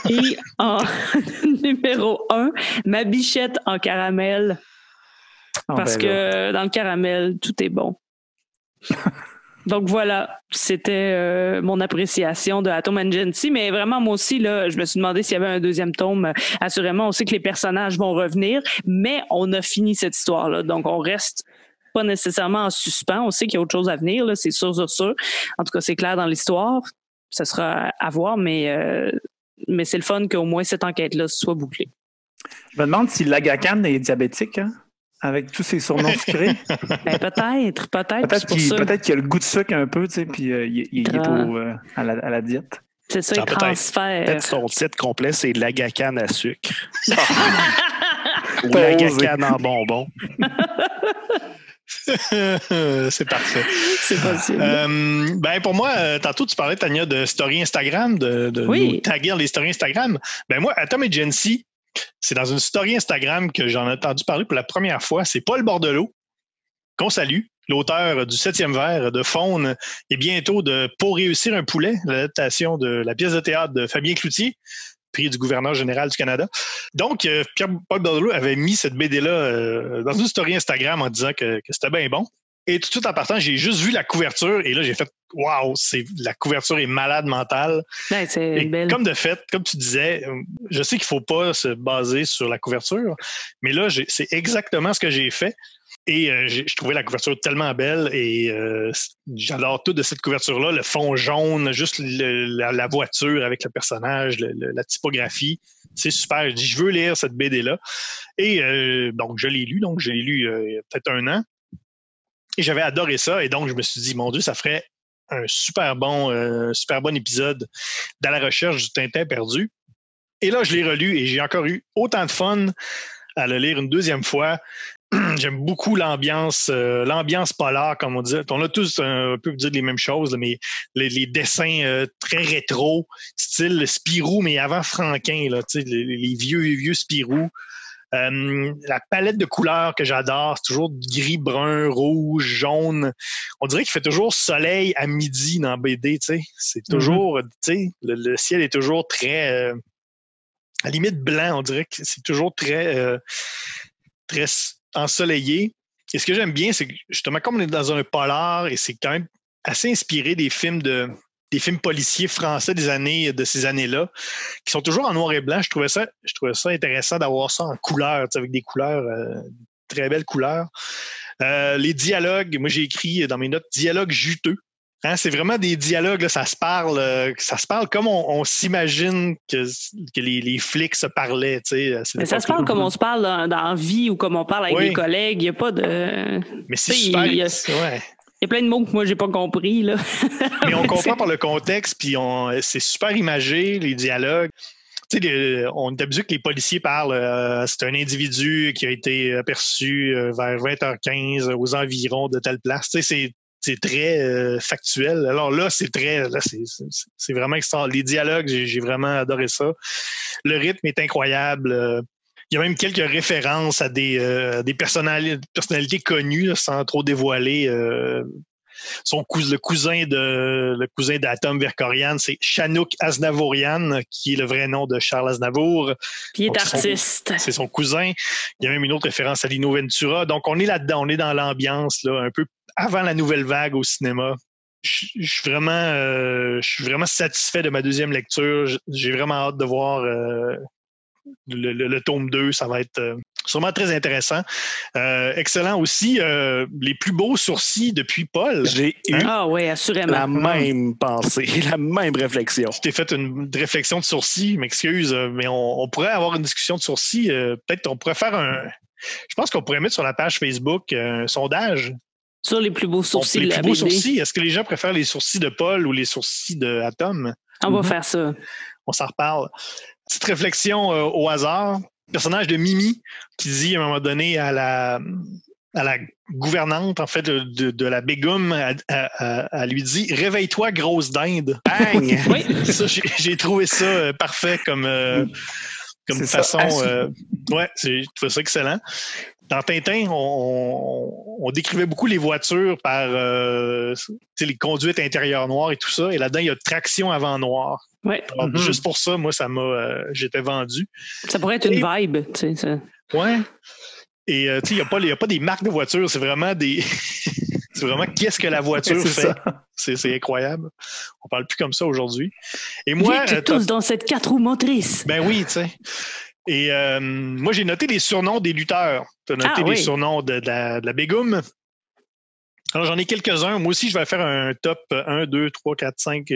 S1: Et en numéro 1, ma bichette en caramel.
S4: Ah,
S1: Parce
S4: ben
S1: que dans le caramel, tout est bon. Donc voilà, c'était euh, mon appréciation de Atom Agency. Mais vraiment, moi aussi, là, je me suis demandé s'il y avait un deuxième tome. Assurément, on sait que les personnages vont revenir, mais on a fini cette histoire-là. Donc on reste pas nécessairement en suspens. On sait qu'il y a autre chose à venir, c'est sûr, sûr, sûr. En tout cas, c'est clair dans l'histoire. Ça sera à voir, mais, euh, mais c'est le fun qu'au moins cette enquête-là soit bouclée.
S4: Je me demande si l'Agacan est diabétique, hein, avec tous ses surnoms sucrés.
S1: Ben, peut-être, peut-être.
S4: Peut-être
S1: c'est pour
S4: qu'il
S1: ça.
S4: peut qu'il a le goût de sucre un peu, tu sais, puis euh, il, il- il est pour, euh, à, la, à la diète.
S1: C'est ça, il
S2: peut-être.
S1: transfère.
S3: Peut-être son titre complet, c'est l'agacane à sucre. Ou l'agacane en bonbon.
S2: c'est parfait.
S1: C'est possible.
S2: Euh, ben pour moi, tantôt tu parlais, Tania, de story Instagram, de, de
S1: Oui.
S2: nous taguer dans les stories Instagram. Ben moi, Atom Agency, c'est dans une story Instagram que j'en ai entendu parler pour la première fois. C'est Paul Bordelot, qu'on salue, l'auteur du septième vers de Faune et bientôt de Pour réussir un poulet, l'adaptation de la pièce de théâtre de Fabien Cloutier, prix du gouverneur général du Canada. Donc, euh, Pierre-Paul Bordelot avait mis cette BD-là euh, dans une story Instagram en disant que c'était bien bon. Et tout de suite en partant, j'ai juste vu la couverture et là, j'ai fait waouh, c'est la couverture est malade mentale.
S1: Ouais, c'est
S2: Et
S1: belle.
S2: comme de fait, comme tu disais, euh, je sais qu'il faut pas se baser sur la couverture, mais là, j'ai- c'est exactement ce que j'ai fait. Et euh, j'ai- je trouvais la couverture tellement belle et euh, j'adore tout de cette couverture-là, le fond jaune, juste le- la, la voiture avec le personnage, le- le- la typographie. C'est super. Je dis, je veux lire cette BD-là. Et euh, donc, je l'ai lu. Donc, je l'ai lu il y a peut-être un an. Et j'avais adoré ça. Et donc, je me suis dit, mon Dieu, ça ferait un super bon, euh, super bon épisode dans la recherche du Tintin perdu. Et là, je l'ai relu et j'ai encore eu autant de fun à le lire une deuxième fois. J'aime beaucoup l'ambiance, euh, l'ambiance polar, comme on dit. On a tous un peu dire les mêmes choses, mais les, les dessins euh, très rétro, style Spirou, mais avant Franquin, là, les, les vieux, vieux Spirou. Euh, la palette de couleurs que j'adore, c'est toujours gris, brun, rouge, jaune. On dirait qu'il fait toujours soleil à midi dans BD, tu sais. C'est toujours, tu sais, le, le ciel est toujours très, euh, à la limite blanc. On dirait que c'est toujours très, euh, très ensoleillé. Et ce que j'aime bien, c'est que justement, comme on est dans un polar et c'est quand même assez inspiré des films de des films policiers français des années de ces années-là, qui sont toujours en noir et blanc. Je trouvais ça, je trouvais ça intéressant d'avoir ça en couleur, avec des couleurs, euh, très belles couleurs. Euh, les dialogues, moi j'ai écrit dans mes notes dialogues juteux. Hein, c'est vraiment des dialogues, là, ça se parle, euh, ça se parle comme on, on s'imagine que, que les, les flics se parlaient.
S1: Mais ça se parle comme on se parle dans, dans la vie ou comme on parle avec
S2: Oui.
S1: des collègues. Il n'y a pas de.
S2: Mais c'est super.
S1: il y a-
S2: ouais.
S1: Il y a plein de mots que moi, j'ai pas compris. Là.
S2: Mais on comprend par le contexte, puis c'est super imagé, les dialogues. Tu sais, les- on est habitué que les policiers parlent. euh, c'est un individu qui a été aperçu euh, vers 20h15 aux environs de telle place. Tu sais, c'est, c'est très euh, factuel. Alors là, c'est très, là, c'est, vraiment extraordinaire. Les dialogues, j'ai, j'ai vraiment adoré ça. Le rythme est incroyable. Euh, Il y a même quelques références à des, euh, des personnali- personnalités connues, là, sans trop dévoiler. euh, son le cousin de le cousin d'Atom Verkorian, c'est Chanouk Aznavourian, qui est le vrai nom de Charles Aznavour.
S1: Puis il est
S2: Donc,
S1: artiste.
S2: C'est son cousin. Il y a même une autre référence à Lino Ventura. Donc, on est là-dedans, on est dans l'ambiance, là, un peu avant la nouvelle vague au cinéma. Je je suis vraiment, euh, je suis vraiment satisfait de ma deuxième lecture. J'ai vraiment hâte de voir euh, le, le- le tome 2. Ça va être euh, sûrement très intéressant. Euh, excellent aussi. euh, les plus beaux sourcils depuis Paul.
S3: J'ai eu
S1: Ah oui, assurément.
S3: la même pensée, la même réflexion.
S2: Tu t'es fait une réflexion de sourcils, m'excuse, mais on, on pourrait avoir une discussion de sourcils. euh, Peut-être on pourrait faire un. Je pense qu'on pourrait mettre sur la page Facebook un sondage.
S1: Sur les plus beaux sourcils
S2: les
S1: de la
S2: plus beaux
S1: BD.
S2: sourcils. Est-ce que les gens préfèrent les sourcils de Paul ou les sourcils de Atom?
S1: On va
S3: Mhm.
S1: faire ça.
S2: On s'en reparle. Petite réflexion euh, au hasard. Personnage de Mimi qui dit à un moment donné à la, à la gouvernante, en fait, de, la Bégum, elle, lui dit Réveille-toi, grosse dinde.
S3: Bang!
S1: Oui.
S2: Ça, j'ai j'ai trouvé ça euh, parfait comme, euh, comme façon.
S4: assis.
S2: euh, ouais, c'est- j'ai trouvé ça excellent. Dans Tintin, on, on- on décrivait beaucoup les voitures par euh, tu sais, les conduites intérieures noires et tout ça. Et là-dedans, il y a traction avant noir. Alors,
S4: Mhm.
S2: Juste pour ça, moi, ça m'a, euh, j'étais vendu.
S1: Ça pourrait être une vibe. Tu sais, ça.
S2: Ouais. Et euh, tu sais, il n'y a, pas les- il y a pas des marques de voitures, c'est vraiment des. c'est vraiment qu'est-ce que la voiture
S4: C'est
S2: fait.
S4: ça.
S2: C'est incroyable. On parle plus comme ça aujourd'hui. Et moi,
S1: Vite
S2: euh,
S1: tous dans cette quatre roues motrices.
S2: Ben oui, tu sais. Et euh, moi, j'ai noté les surnoms des lutteurs. Tu as noté
S1: Ah,
S2: les
S1: oui.
S2: surnoms de, de la, de la Bégoum. Alors, j'en ai quelques-uns. Moi aussi, je vais faire un top 1, 2, 3, 4, 5,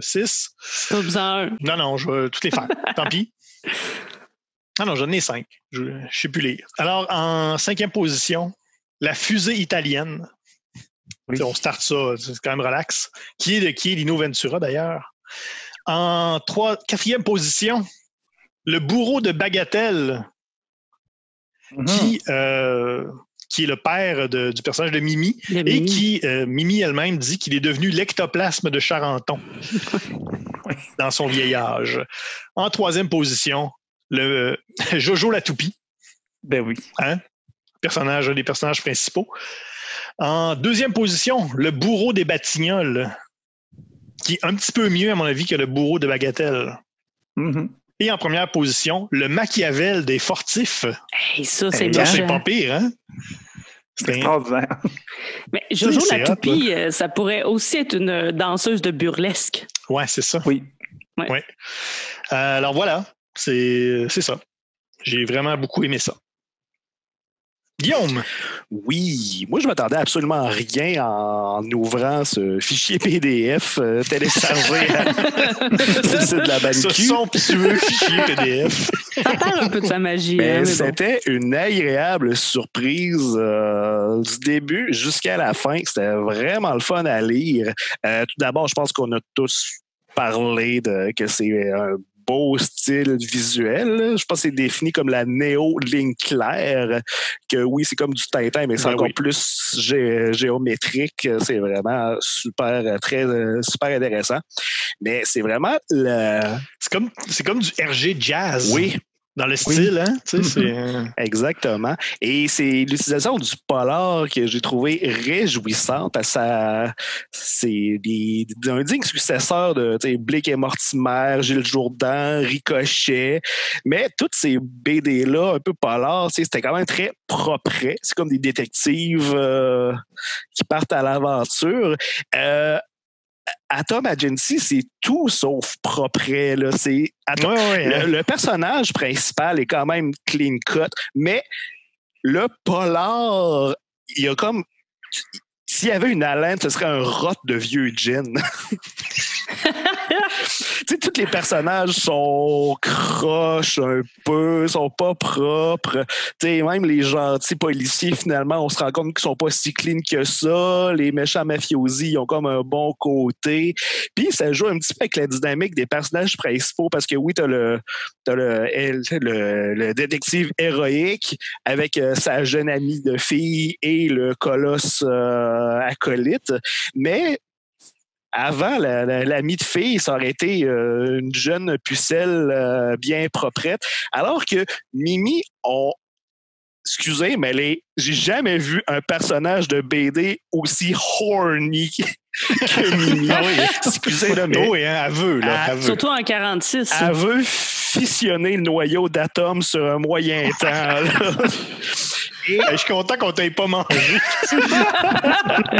S2: 6.
S1: Pas besoin.
S2: Non, non, je vais toutes les faire. Tant pis. Ah non, j'en ai cinq. Je ne sais plus lire. Alors, en cinquième position, la fusée italienne.
S4: Oui.
S2: On start ça, c'est quand même relax. Qui est de qui est Lino Ventura d'ailleurs? En trois, quatrième position, le bourreau de Bagatelle,
S4: Mhm.
S2: qui, euh, qui est le père de- du personnage de Mimi,
S1: Le
S2: et
S1: Mimi.
S2: qui, euh, Mimi elle-même, dit qu'il est devenu l'ectoplasme de Charenton dans son vieil âge. En troisième position, le Jojo la toupie,
S4: Ben oui.
S2: personnage, un des personnages principaux. En deuxième position, le bourreau des Batignolles, qui est un petit peu mieux, à mon avis, que le bourreau de Bagatelle.
S4: Mhm.
S2: Et en première position, le Machiavel des Fortifs.
S1: Hey, ça, c'est
S4: hein?
S2: c'est pas pire, hein?
S4: C'est extraordinaire.
S1: Mais Jojo la toupie, euh, ça pourrait aussi être une danseuse de burlesque.
S2: Ouais, c'est ça.
S4: Oui.
S2: Euh, alors voilà, c'est c'est ça. J'ai vraiment beaucoup aimé ça. Guillaume,
S3: Oui, moi je m'attendais absolument à rien en ouvrant ce fichier PDF euh, téléchargé site de la
S2: ce
S3: BANQ.
S2: somptueux fichier PDF.
S1: Ça perd un peu de sa magie.
S3: Mais
S1: hein, mais bon.
S3: c'était une agréable surprise euh, du début jusqu'à la fin. C'était vraiment le fun à lire. Euh, tout d'abord, je pense qu'on a tous parlé de que c'est un beau style visuel. Je pense que c'est défini comme la néo-ligne claire, que oui, c'est comme du Tintin, mais c'est
S2: Ben
S3: encore
S2: oui.
S3: plus gé- géométrique. C'est vraiment super, euh, très, euh, super intéressant. Mais c'est vraiment le...
S2: C'est comme, c'est comme du RG jazz.
S3: Oui,
S2: Dans le style, hein? Tu sais, c'est.
S3: Exactement. Et c'est l'utilisation du polar que j'ai trouvé réjouissante. parce que ça- C'est des- un digne successeur de Blake et Mortimer, Gilles Jourdan, Ricochet. Mais toutes ces BD-là, un peu polar, c'était quand même très propre. C'est comme des détectives euh, qui partent à l'aventure. Euh, Atom Agency, c'est tout sauf propre. Là. C'est
S2: hein.
S3: le, le personnage principal est quand même clean cut, mais le polar, il y a comme. S'il y avait une haleine, ce serait un rot de vieux gin. tous les personnages sont croches un peu, sont pas propres. Même les gentils policiers, finalement, on se rend compte qu'ils sont pas si clean que ça. Les méchants mafiosi, ils ont comme un bon côté. Puis ça joue un petit peu avec la dynamique des personnages principaux parce que oui, t'as le, le détective héroïque avec euh, sa jeune amie de fille et le colosse euh, acolyte. Mais avant, la- la- l'amie de fille, ça aurait été euh, une jeune pucelle euh, bien proprette. Alors que Mimi, on. Excusez, mais les... j'ai jamais vu un personnage de BD aussi horny que Mimi. Excusez, là, mais
S2: Oui, hein, aveu, là.
S3: Ah,
S2: aveu.
S1: Surtout en 46.
S3: elle veut fissionner le noyau d'atomes sur un moyen temps. là.
S2: Je suis content qu'on t'ait pas mangé.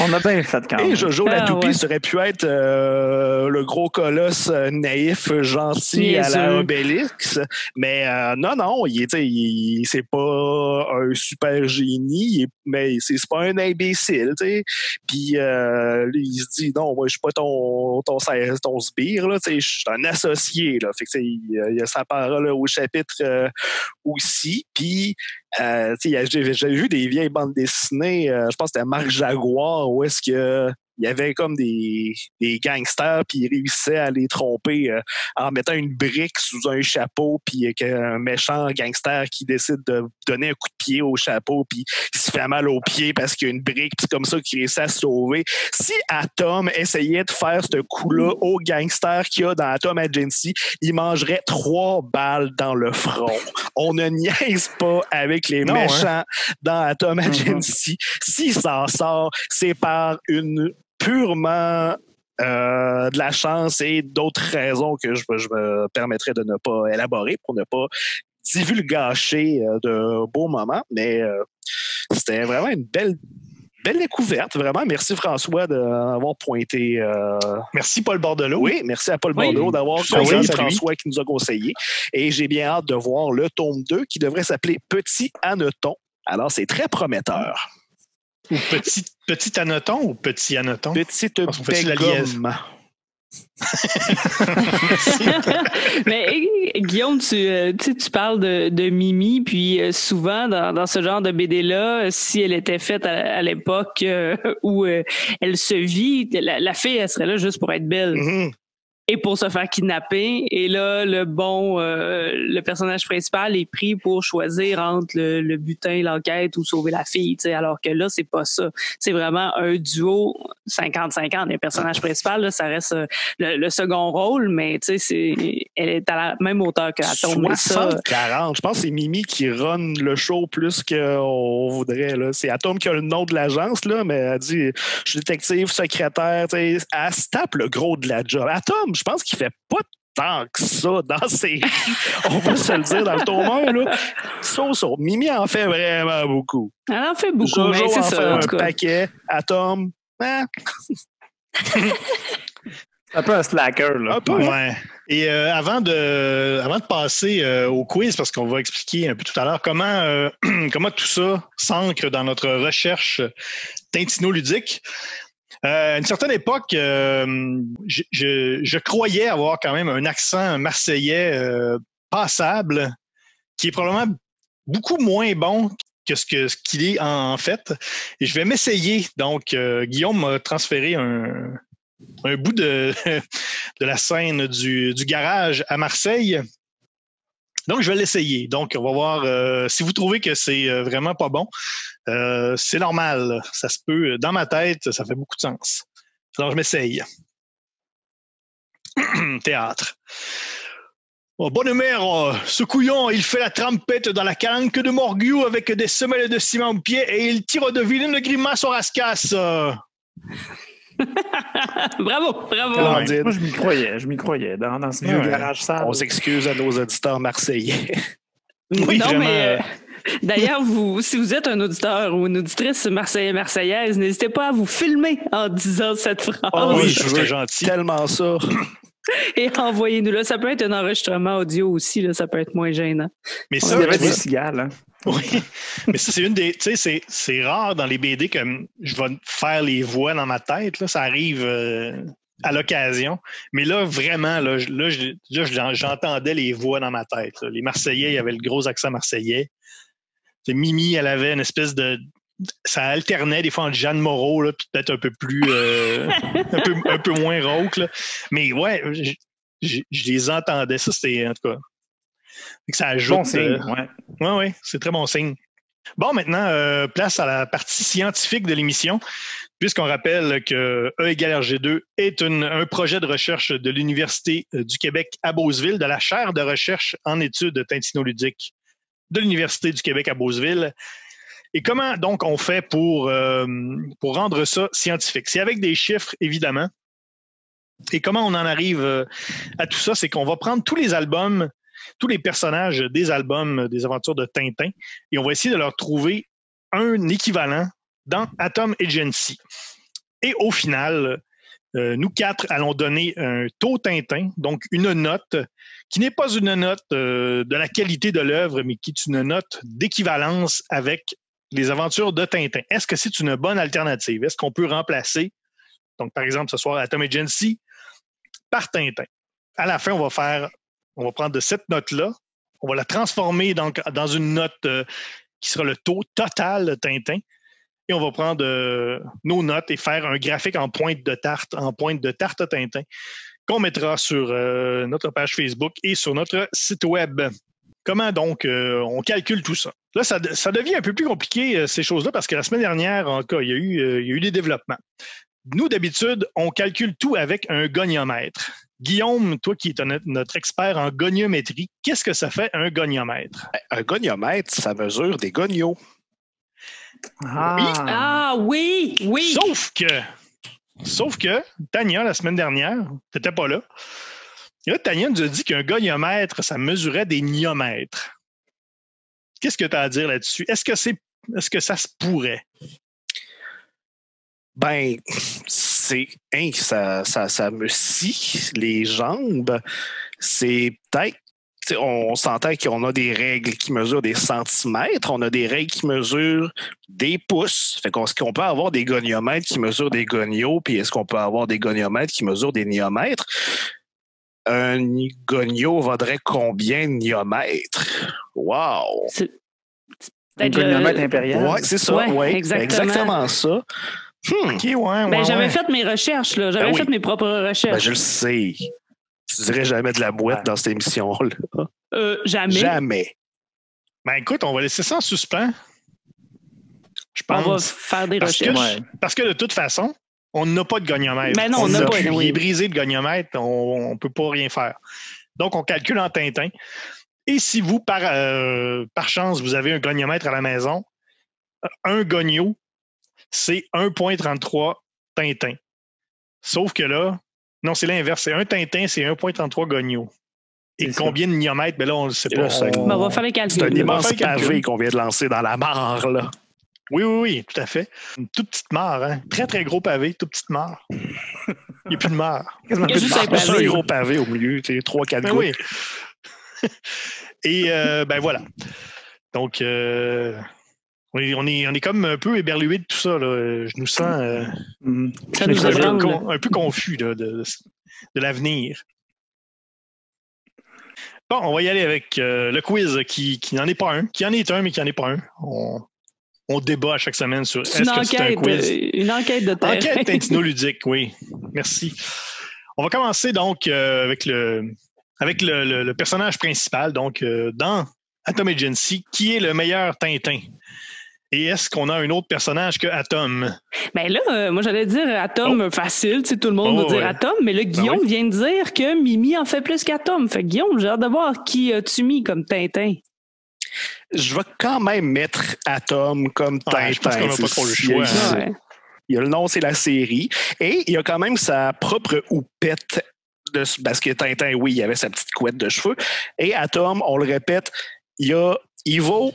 S4: On a bien fait quand
S3: Et
S4: même.
S3: Jojo la
S1: Ah,
S3: toupie
S1: ouais.
S3: serait pu être euh, le gros colosse euh, naïf, gentil à la. Obélix. Mais euh, non, non, il il- c'est pas un super génie, mais c'est c'est pas un imbécile. tu sais. Puis euh, lui, il se dit non, moi je suis pas ton ton, ton sbire, je suis un associé. Là. Fait que, il, il y a sa parole là, au chapitre euh, aussi. Puis euh, sais, j'ai j'ai vu des vieilles bandes dessinées, euh, je pense que c'était Marc Jaguar, où est-ce que il y avait comme des, des gangsters, puis ils réussissaient à les tromper euh, en mettant une brique sous un chapeau, puis euh, qu'un méchant gangster qui décide de donner un coup de pied au chapeau, puis il se fait mal au pied parce qu'il y a une brique, puis comme ça qu'il réussit à se sauver. Si Atom essayait de faire ce coup-là au gangster qu'il y a dans Atom Agency, il mangerait trois balles dans le front. On ne niaise pas avec les
S2: Non, hein.
S3: méchants dans Atom
S4: Mhm.
S3: Agency. S'il s'en sort, c'est par une purement euh, de la chance et d'autres raisons que je, je me permettrais de ne pas élaborer pour ne pas divulgacher euh, de beaux moments. Mais euh, c'était vraiment une belle, belle découverte. Vraiment, merci François d'avoir pointé. euh,
S2: Merci, Paul Bordelot.
S3: oui, merci à Paul
S1: Oui.
S3: Bordeaux d'avoir
S2: oui,
S3: conseillé. François qui nous a conseillé. Et j'ai bien hâte de voir le tome 2 qui devrait s'appeler Petit Anneton. Alors, c'est très prometteur.
S2: Ou petit, petit anoton ou petit anoton?
S3: Petite bégum.
S1: Mais Guillaume, tu, euh, tu sais, tu parles de, de Mimi, puis euh, souvent dans, dans ce genre de BD-là, euh, si elle était faite à, à l'époque euh, où euh, elle se vit, la, la fille, elle serait là juste pour être belle
S3: Mhm.
S1: Et pour se faire kidnapper. Et là, le bon, euh, le personnage principal est pris pour choisir entre le, le butin, l'enquête ou sauver la fille. tu sais, Alors que là, c'est pas ça. C'est vraiment un duo 50-50. Le personnage principal, là, ça reste euh, le, le second rôle, mais c'est, elle est à la même hauteur que Atom. Mais ça,
S3: 60-40. Je pense que c'est Mimi qui run le show plus qu'on voudrait. là. C'est Atom qui a le nom de l'agence, là, mais elle dit Je suis détective, secrétaire. Elle se tape le gros de la job. Atom, je pense qu'il fait pas tant que ça dans série. On va se le dire dans le tome 1, là. So, so. Mimi en fait vraiment beaucoup.
S1: Elle en fait beaucoup,
S3: Jojo
S1: mais
S3: en fait
S1: ça, en
S3: un
S1: tout cas.
S3: paquet. Atom, hein,
S4: Un peu un slacker, là.
S3: un peu.
S2: Ouais. Et euh, avant, de, avant de passer euh, au quiz, parce qu'on va expliquer un peu tout à l'heure comment, euh, comment tout ça s'ancre dans notre recherche tintino-ludique, à une certaine époque, euh, je, croyais avoir quand même un accent marseillais euh, passable, qui est probablement beaucoup moins bon que ce qu'il est en, fait. Et je vais m'essayer. Donc, euh, Guillaume m'a transféré un, bout de, la scène du, garage à Marseille. Donc, je vais l'essayer. Donc, on va voir euh, si vous trouvez que c'est euh, vraiment pas bon. Euh, c'est normal. Ça se peut. Dans ma tête, ça fait beaucoup de sens. Alors, je m'essaye. Théâtre. Oh, bonne mère, oh, ce couillon, il fait la trempette dans la calanque de Morgiou avec des semelles de ciment au pied et il tire de vilaines grimaces au rascasse.
S1: bravo, bravo.
S3: Alors,
S2: Ouais.
S3: dit,
S4: Moi, je m'y croyais. Je m'y croyais. Dans, dans ce vieux
S2: Ouais.
S4: garage sale.
S3: on s'excuse à nos auditeurs marseillais.
S2: Oui,
S1: non,
S2: vraiment,
S1: mais
S2: euh,
S1: euh, d'ailleurs, vous, si vous êtes un auditeur ou une auditrice marseillaise, marseillaise, n'hésitez pas à vous filmer en disant cette phrase
S3: Oh
S2: oui,
S3: je veux
S2: gentil.
S3: tellement ça.
S1: et envoyez-nous là. Ça peut être un enregistrement audio aussi, là, ça peut être moins gênant.
S2: Mais
S4: Il
S2: ça,
S4: y avait
S2: tu
S4: des
S2: vois,
S4: cigales. Hein.
S2: Oui, mais ça, c'est une des. Tu sais, c'est- c'est rare dans les BD que je vais faire les voix dans ma tête. Là. Ça arrive euh, à l'occasion. Mais là, vraiment, là, là, je- là, j'en- j'entendais les voix dans ma tête. là. Les Marseillais, il y avait le gros accent marseillais. C'est Mimi, elle avait une espèce de. Ça alternait des fois entre Jeanne Moreau, là, puis peut-être un peu plus. euh, un, peu, un peu moins rauque. là. Mais ouais, je, je- je les entendais. Ça, c'était. En tout cas. Ça ajoute.
S4: Bon signe.
S2: euh,
S4: ouais.
S2: oui, oui, c'est très bon signe. Bon, maintenant, euh, place à la partie scientifique de l'émission, puisqu'on rappelle que E égale RG2 est une- un projet de recherche de l'Université euh, du Québec à Beauceville, de la chaire de recherche en études tintinoludiques de l'Université du Québec à Beauceville. Et comment donc on fait pour, euh, pour rendre ça scientifique? C'est avec des chiffres, évidemment. Et comment on en arrive euh, à tout ça? C'est qu'on va prendre tous les albums tous les personnages des albums des aventures de Tintin et on va essayer de leur trouver un équivalent dans Atom Agency. Et au final, euh, nous quatre allons donner un taux Tintin, donc une note qui n'est pas une note euh, de la qualité de l'œuvre, mais qui est une note d'équivalence avec les aventures de Tintin. Est-ce que c'est une bonne alternative? Est-ce qu'on peut remplacer, donc par exemple ce soir Atom Agency, par Tintin? À la fin, on va faire on va prendre cette note-là, on va la transformer dans une note euh, qui sera le taux total de Tintin. On va prendre euh, nos notes et faire un graphique en pointe de tarte, en pointe de tarte à Tintin, qu'on mettra sur euh, notre page Facebook et sur notre site web. Comment donc euh, on calcule tout ça? Là, ça, devient un peu plus compliqué, ces choses-là, parce que la semaine dernière, en cas, il y a eu, il y a eu des développements. Nous, d'habitude, on calcule tout avec un goniomètre. Guillaume, toi qui es notre, expert en goniométrie, qu'est-ce que ça fait un goniomètre?
S3: Un goniomètre, ça mesure des gonios.
S4: Ah.
S1: Ah oui, oui.
S2: Sauf que, sauf que, Tania, la semaine dernière, t'étais pas là. Et là, Tania nous a dit qu'un goniomètre, ça mesurait des niomètres. Qu'est-ce que tu as à dire là-dessus? Est-ce que c'est est-ce que ça se pourrait?
S3: Ben, c'est. Hein, ça, ça, ça me scie les jambes. C'est peut-être. On s'entend qu'on a des règles qui mesurent des centimètres, on a des règles qui mesurent des pouces. Fait qu'on, est-ce qu'on peut avoir des goniomètres qui mesurent des gonios, puis est-ce qu'on peut avoir des goniomètres qui mesurent des niomètres? Un gonio vaudrait combien de niomètres? Wow!
S1: C'est- c'est
S4: Un
S1: le-
S4: goniomètre impérial.
S3: Ouais, c'est ça.
S1: Ouais,
S3: Ouais,
S1: exactement.
S3: exactement ça. Hmm.
S2: OK, ouais, ouais.
S1: Ben, j'avais
S2: ouais.
S1: fait mes recherches, là. J'avais
S3: Ben oui.
S1: fait mes propres
S3: Ben,
S1: recherches.
S3: je le sais. Tu dirais jamais de la boîte
S2: Ouais.
S3: dans cette émission-là.
S1: Euh, jamais.
S3: Jamais.
S2: Ben écoute, on va laisser ça en suspens. Je
S1: On va
S2: pense.
S1: faire des
S2: Parce que,
S1: recherches.
S4: Ouais.
S2: parce que de toute façon, on n'a pas de goniomètre.
S1: Ben non, on
S2: n'a
S1: pas, oui.
S2: Il est brisé le goniomètre, on ne peut pas rien faire. Donc, on calcule en Tintin. Et si vous, par, euh, par chance, vous avez un goniomètre à la maison, un gonio, c'est 1,33 Tintin. Sauf que là, Non, c'est l'inverse. C'est un Tintin, c'est 1,33 gogno. Et
S4: ça.
S2: combien de niomètres? Ben là, on ne sait pas. On-
S1: on va faire les
S3: C'est un
S1: calculs.
S3: immense pavé qu'on vient de lancer dans la mare, là.
S2: Oui, oui, oui, tout à fait. Une toute petite mare, hein? Très, très gros pavé, toute petite mare. Il n'y a plus de mare.
S1: Il y a
S4: plus de
S1: juste un
S3: gros pavé au milieu, tu sais, 3-4
S2: Ben
S3: gouttes.
S2: oui. Et euh, ben voilà. Donc, euh, on, est, on, est, on est comme un peu éberlué de tout ça. Là. Je nous sens euh,
S4: Mhm.
S1: Ça
S2: un,
S1: nous
S2: peu,
S1: ébranle.
S2: con- un peu confus là, de, de l'avenir. Bon, on va y aller avec euh, le quiz qui, qui n'en est pas un, qui en est un, mais qui n'en est pas un. On, on débat à chaque semaine sur est-ce
S1: une
S2: que c'est un
S1: enquête,
S2: quiz?
S1: euh, une enquête de terrain.
S2: Enquête tintinoludique, oui. Merci. On va commencer donc euh, avec le avec le, le- le personnage principal, donc euh, dans Atom Agency, qui est le meilleur Tintin? Et est-ce qu'on a un autre personnage que Atom?
S1: Ben là, euh, moi j'allais dire Atom euh, facile, tu sais, tout le monde
S2: Oh,
S1: va dire
S2: ouais.
S1: Atom, mais là, Guillaume
S2: oui.
S1: vient de dire que Mimi en fait plus qu'Atom. Fait que Guillaume, j'ai hâte de voir qui as-tu mis comme Tintin.
S3: Je vais quand même mettre Atom comme Tintin.
S2: Ouais, je pense qu'on n'a pas trop le
S3: Il y a-
S2: choix.
S1: Ouais.
S3: Il y a le nom, c'est la série. Et il y a quand même sa propre houppette. De, parce que Tintin, oui, il avait sa petite couette de cheveux. Et Atom, on le répète, il, y a, il vaut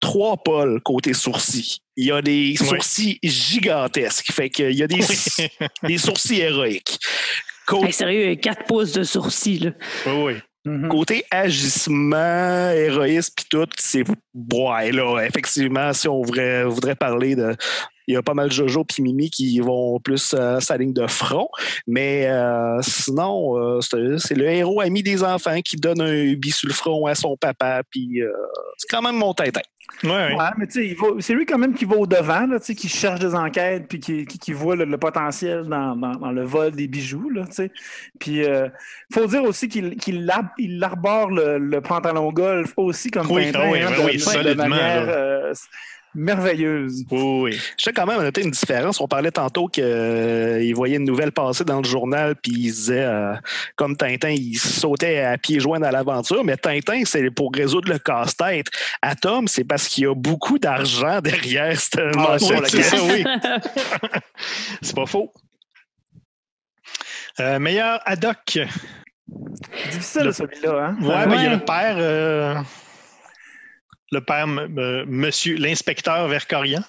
S3: trois pôles côté sourcils. Il y a des
S2: Oui.
S3: sourcils gigantesques. Fait qu'il y a des, des sourcils héroïques. Côté
S1: Hey, sérieux, 4 pouces de sourcils. Là.
S2: Oui, oui.
S4: Mhm.
S3: Côté agissement, héroïsme, puis tout, c'est. Ouais, là, effectivement, si on voudrait, voudrait parler de. Il y a pas mal de Jojo puis Mimi qui vont plus euh, sa ligne de front. Mais euh, sinon, euh, c'est le héros ami des enfants qui donne un ubi sur le front à son papa. Puis euh, c'est quand même mon tintin.
S2: Ouais, ouais.
S4: Ouais, mais tu sais, c'est lui quand même qui va au devant, là, tu sais, qui cherche des enquêtes, puis qui, qui, qui voit le, le potentiel dans, dans, dans le vol des bijoux, là, tu sais. Puis, il faut dire aussi qu'il il arbore le, le pantalon golf aussi comme
S2: Oui,
S4: Tintin,
S2: ah oui,
S4: hein, de,
S2: oui,
S4: de
S2: solidement,
S4: manière euh, merveilleuse.
S2: Oui, oui.
S3: Je sais quand même noter une différence. On parlait tantôt qu'il voyait une nouvelle passer dans le journal, puis il disait, euh, comme Tintin, il sautait à pieds joints dans l'aventure, mais Tintin, c'est pour résoudre le casse-tête. Atom, c'est parce qu'il y a beaucoup d'argent derrière cette mention
S2: oui, c'est ça,
S3: locale.
S2: oui. C'est pas faux. Euh, meilleur ad hoc. Ouais,
S4: Difficile,
S2: Le-
S4: celui-là, hein?
S2: ben, il y a
S1: Ouais.
S2: le père. Euh, le père, euh, monsieur, l'inspecteur Vercorian.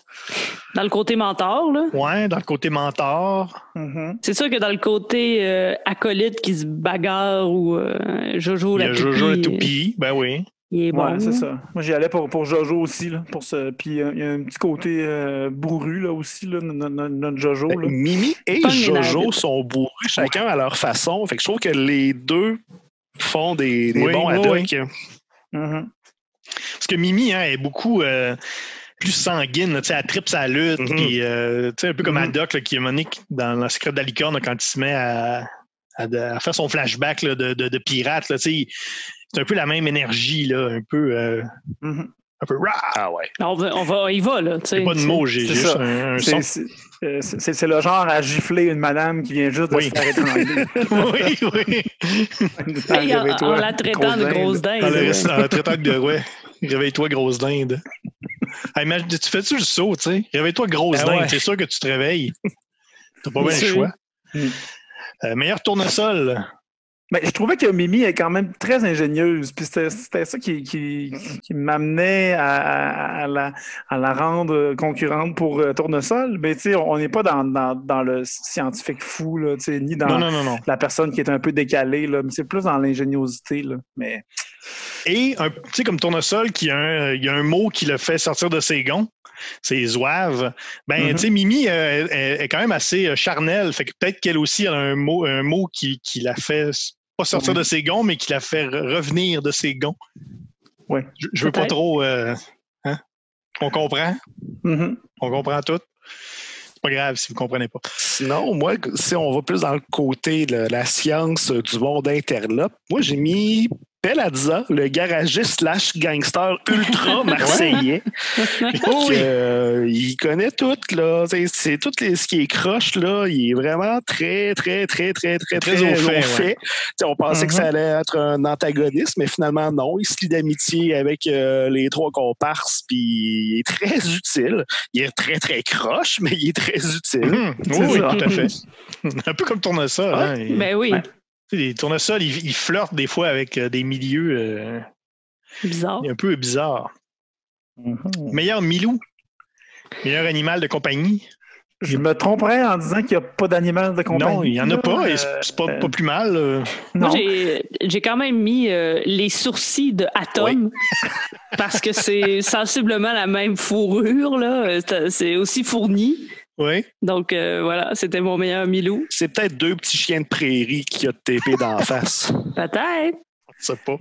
S1: Dans le côté mentor, là.
S2: Ouais, dans le côté mentor.
S4: Mhm.
S1: C'est sûr que dans le côté euh, acolyte qui se bagarre ou euh, Jojo
S2: Il y
S1: la
S2: a Jojo le
S1: toupie,
S2: toupie. Ben oui.
S1: il est bon.
S4: Ouais, c'est ça. Moi, j'y allais pour, pour Jojo aussi, là, pour ce. Puis, euh, il y a un petit côté euh, bourru, là, aussi, là, no- no- notre Jojo, là.
S3: Mimi et Jojo sont bourrus chacun à leur façon. Fait que je trouve que les deux font des, des
S2: Oui,
S3: bons
S2: oui,
S3: ad hoc.
S2: oui.
S4: Mhm.
S2: Parce que Mimi hein, est beaucoup euh, plus sanguine. là, tu sais, Elle tripe sa lutte.
S3: Mhm.
S2: puis, euh, tu sais, un peu comme. Haddock là, qui est Monique dans La secret de la licorne quand il se met à, à- à faire son flashback là, de, de, de pirate. là, tu sais, C'est un peu la même énergie, là, un peu. euh,
S4: Mhm.
S2: un peu rah!
S3: Ah ouais.
S1: On va, on va, il va, là. tu sais.
S2: C'est pas de mots, j'ai
S4: c'est
S2: juste
S4: ça.
S2: un, un
S4: C'est-
S2: son.
S4: C'est le genre à gifler une madame qui vient juste de
S2: Oui.
S4: se faire étrangler.
S2: oui, oui.
S1: Hey, en, la traitant de grosse
S4: dinde.
S2: En le,
S1: ouais.
S2: en le traitant de ouais. Réveille-toi, grosse dinde. Hey, imagine- tu fais-tu le saut, tu sais? Réveille-toi, grosse
S3: Ben
S2: dinde.
S3: ouais.
S2: C'est sûr que tu te réveilles. T'as pas
S1: Bien
S2: le choix.
S4: Mm.
S2: Euh, meilleur tournesol.
S4: Mais je trouvais que Mimi est quand même très ingénieuse. Puis c'était c'était ça qui, qui, qui m'amenait à, à- à la, à la rendre concurrente pour euh, Tournesol. Mais tu sais, on n'est pas dans, dans, dans le scientifique fou, là, ni dans
S2: Non, non, non, non.
S4: la personne qui est un peu décalée. là, mais C'est plus dans l'ingéniosité. là. Mais
S2: Et, un- tu sais, comme tournesol, qui a un, il y a un mot qui le fait sortir de ses gonds. C'est zouave. Ben,
S4: Mhm.
S2: tu sais, Mimi euh, est, est quand même assez euh, charnelle. Fait que peut-être qu'elle aussi a un mot, un mot qui, qui la fait pas sortir
S4: Oui.
S2: de ses gonds, mais qui la fait re- revenir de ses gonds.
S4: Oui.
S2: Je, je veux pas trop. euh, hein? On comprend?
S4: Mhm.
S2: On comprend tout? C'est pas grave si vous comprenez pas.
S3: Sinon, moi, si on va plus dans le côté de la science du monde interlope, moi, j'ai mis Pelazza, le garagiste slash gangster ultra marseillais.
S2: Oh oui.
S3: Euh, il connaît tout, là. C'est- tout les- ce qui est croche, là. Il est vraiment très, très, très, très, très,
S2: Très
S3: très,
S2: au fait,
S3: fait. On pensait que ça allait être un antagoniste, mais finalement, non. Il se lie d'amitié avec euh, les trois comparses, puis il est très utile. Il est très, très croche, mais il est très utile.
S2: Mhm.
S4: C'est
S2: Oui, oui,
S4: ça.
S2: tout à fait. Un peu comme Tournesol. Hein? Il-
S1: Ben oui,
S4: Ouais.
S2: Les Tournesol, ils, ils flirtent des fois avec euh, des milieux euh,
S1: bizarre.
S2: un peu bizarres.
S4: Mhm.
S2: Meilleur Milou? Meilleur animal de compagnie?
S4: Je me tromperais en disant qu'il n'y a pas d'animal de compagnie.
S2: Non, il n'y en a pas. et
S4: Euh,
S2: c'est c'est pas,
S4: euh,
S2: pas plus mal. euh.
S1: Moi,
S4: non.
S1: j'ai j'ai quand même mis euh, les sourcils de Atom parce que c'est sensiblement la même fourrure. Euh, C'est aussi fourni.
S2: Oui.
S1: Donc, euh, voilà, c'était mon meilleur Milou.
S3: C'est peut-être deux petits chiens de prairie qui a tapé dans la face.
S1: Peut-être.
S2: Je sais pas.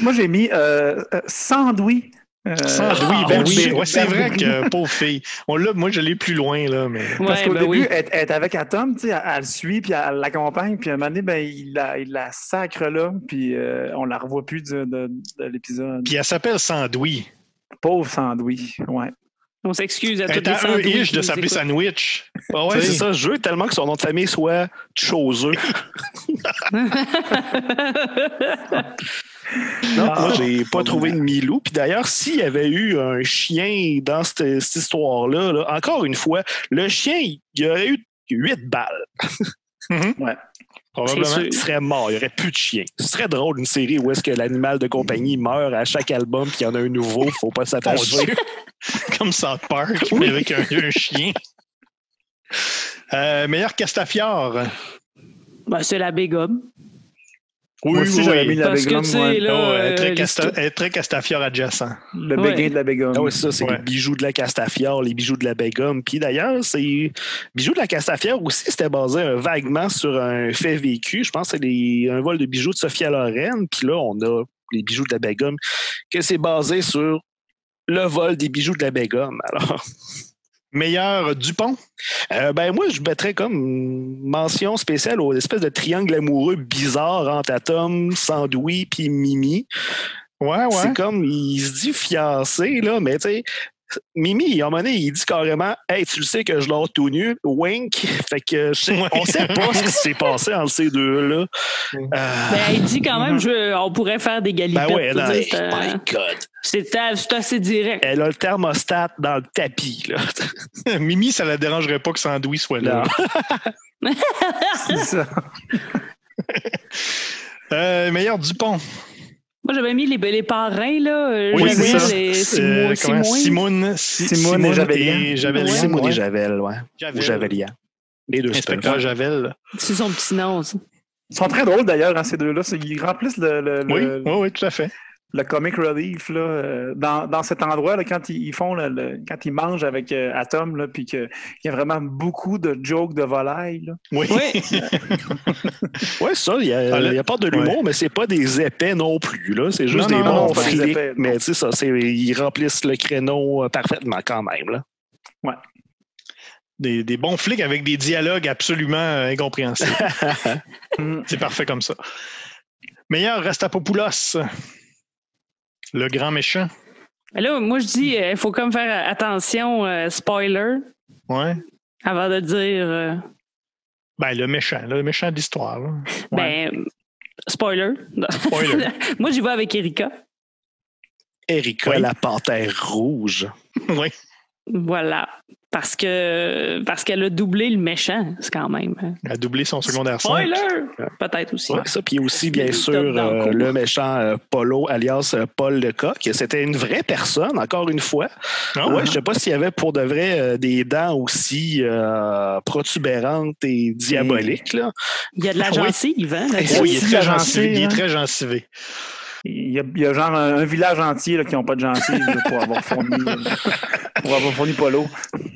S4: Moi, j'ai mis euh, euh, Sandoui. Euh,
S2: Sandwich, ben
S3: oui.
S2: Ouais, c'est vrai que pauvre fille. On l'a, moi, je l'ai plus loin, là, mais.
S4: Parce qu'au
S1: ben
S4: début,
S1: oui.
S4: elle, elle est avec Atom, tu sais, elle, elle le suit, puis elle l'accompagne, puis à un moment donné, ben, il, la, il la sacre là, puis euh, on la revoit plus de, de- de l'épisode.
S2: Puis elle s'appelle Sandwich.
S4: Pauvre Sandoui, ouais.
S1: On s'excuse à
S2: est
S1: les sandwichs
S2: de s'appeler. Sandwich.
S3: Ah ouais, c'est ça. Je veux tellement que son nom de famille soit Choseux. Non,
S4: Ah,
S3: moi, j'ai pas
S4: pas
S3: trouvé de. Milou. Puis d'ailleurs, s'il y avait eu un chien dans cette, cette histoire-là, là, encore une fois, le chien, il y aurait eu huit balles.
S2: Probablement.
S1: C'est sûr.
S3: Il serait mort. Il y aurait plus de chien. Ce serait drôle, une série où est-ce que l'animal de compagnie meurt à chaque album puis il y en a un nouveau. Faut pas s'attacher.
S2: Comme South Park, mais avec un, un chien. Euh, meilleur Castafiore.
S1: Ben, c'est la Bégomme.
S2: Oui,
S4: Moi aussi, j'avais mis la
S1: Parce que, tu sais, là,
S2: Oh, très, casta- très Castafiore adjacent.
S4: Le
S1: Ouais.
S4: béguin de la bégomme.
S3: Ah oui, c'est ça, c'est
S2: Ouais.
S3: les bijoux de la Castafiore, les bijoux de la Bégomme. Puis d'ailleurs, c'est bijoux de la Castafiore aussi, c'était basé euh, vaguement sur un fait vécu. Je pense que c'est les- un vol de bijoux de Sophia Loren. Puis là, on a les bijoux de la Bégomme, que c'est basé sur le vol des bijoux de la Bégomme. Alors,
S2: Meilleur Dupont.
S3: euh, ben moi, je mettrais comme mention spéciale aux espèces de triangle amoureux bizarre entre Atom, Sandoui puis Mimi.
S2: Ouais, ouais.
S3: C'est comme, il se dit fiancé, là, mais tu sais, Mimi, à un moment donné, il dit carrément Hey, tu le sais que je l'ai tout nu, wink. Fait que je sais-
S2: Ouais.
S3: on sait pas ce qui s'est passé entre ces deux-là. Euh,
S1: Ben, il dit quand même, je- on pourrait faire des galipettes.
S3: ben ouais, non,
S1: dire,
S3: hey, my God.
S1: c'est assez direct.
S3: Elle a le thermostat dans le tapis, là.
S2: Mimi, ça la dérangerait pas que Sandwich soit là.
S4: C'est ça.
S2: Euh, meilleur Dupont.
S1: Moi, j'avais mis les, les parrains, là. euh,
S2: Oui,
S1: Javel
S4: c'est ça.
S1: et
S2: Euh,
S1: Simon.
S2: comment?
S1: Simone.
S2: Simone, Si-
S4: Simone et.
S1: Ouais.
S3: Simon et Javel, ouais.
S2: Javel.
S3: Ou Javelian. Les deux
S2: Inspecteur. Javel.
S1: C'est son petit nom, ça.
S4: Ils sont très drôles d'ailleurs, hein, ces deux-là. Ils remplissent le, le,
S2: Oui,
S4: le,
S2: oui, oui, tout à fait.
S4: Le comic relief là, euh, dans, dans cet endroit là, quand ils, ils font le, le- quand ils mangent avec euh, Atom là, puis qu'il y a vraiment beaucoup de jokes de volaille. Là.
S2: Oui.
S1: Oui.
S3: Ouais, ça, il y, a-
S2: Ah,
S3: a pas de l'humour, mais c'est pas des épais non plus, là. C'est juste
S2: Non,
S3: des
S2: non,
S3: bons flics, mais tu sais, ça, c'est, ils remplissent le créneau euh, parfaitement quand même, là.
S2: Des, des bons flics avec des dialogues absolument euh, incompréhensibles.
S4: Mm.
S2: C'est parfait comme ça. Meilleur Rastapopoulos. Le grand méchant.
S1: Mais là, moi, je dis, il faut comme faire attention, euh, spoiler,
S2: Ouais.
S1: avant de dire. euh,
S2: Ben, le méchant, le méchant de l'histoire. là. Ouais.
S1: Ben, spoiler.
S2: Spoiler.
S1: moi, j'y vais avec Erika.
S3: Erika,
S2: Oui.
S3: la panthère rouge.
S2: oui.
S1: Voilà. Parce que parce qu'elle a doublé le méchant, c'est quand même. hein.
S2: Il a doublé son secondaire 5.
S1: Spoiler! Peut-être aussi.
S3: Ouais, ça, puis aussi, bien
S1: Le
S3: sûr,
S1: le
S3: euh, le méchant euh, Polo, alias euh, Paul Lecoq. C'était une vraie personne, encore une fois.
S2: Ah,
S3: ouais, je sais pas s'il y avait pour de vrai euh, des dents aussi euh, protubérantes et diaboliques, là.
S1: Il y a de la
S2: Oui.
S1: gencive, hein?
S4: Hey,
S1: là-dessus.
S2: Oui, il est très
S4: la
S2: gencivé. Il est
S4: gencive,
S2: très gencivé.
S4: Il y, a, il y a genre un, un village entier là, qui n'ont pas de gencives pour avoir fourni pour avoir fourni Polo.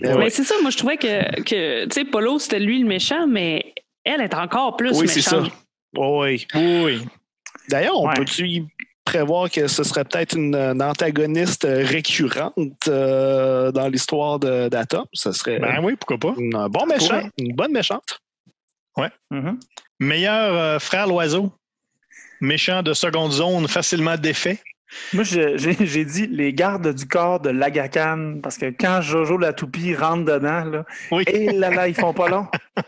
S3: Euh,
S1: Mais c'est ça, moi, je trouvais que, que tu sais, Polo, c'était lui le méchant, mais elle est encore plus
S3: Oui, c'est ça.
S1: méchante.
S3: Oui.
S2: Oui, oui.
S3: D'ailleurs, on
S4: Ouais.
S3: peut-tu prévoir que ce serait peut-être une, une antagoniste récurrente euh, dans l'histoire de- d'Atom? Ce serait
S2: Ben oui, pourquoi pas.
S3: un bon méchant, une bonne méchante.
S4: Mhm.
S2: Meilleur euh, frère l'oiseau. Méchant de seconde zone facilement défait.
S4: Moi, j'ai dit les gardes du corps de l'Agacan, parce que quand Jojo la toupie rentre dedans, là,
S2: Oui.
S4: et là là, ils font pas long.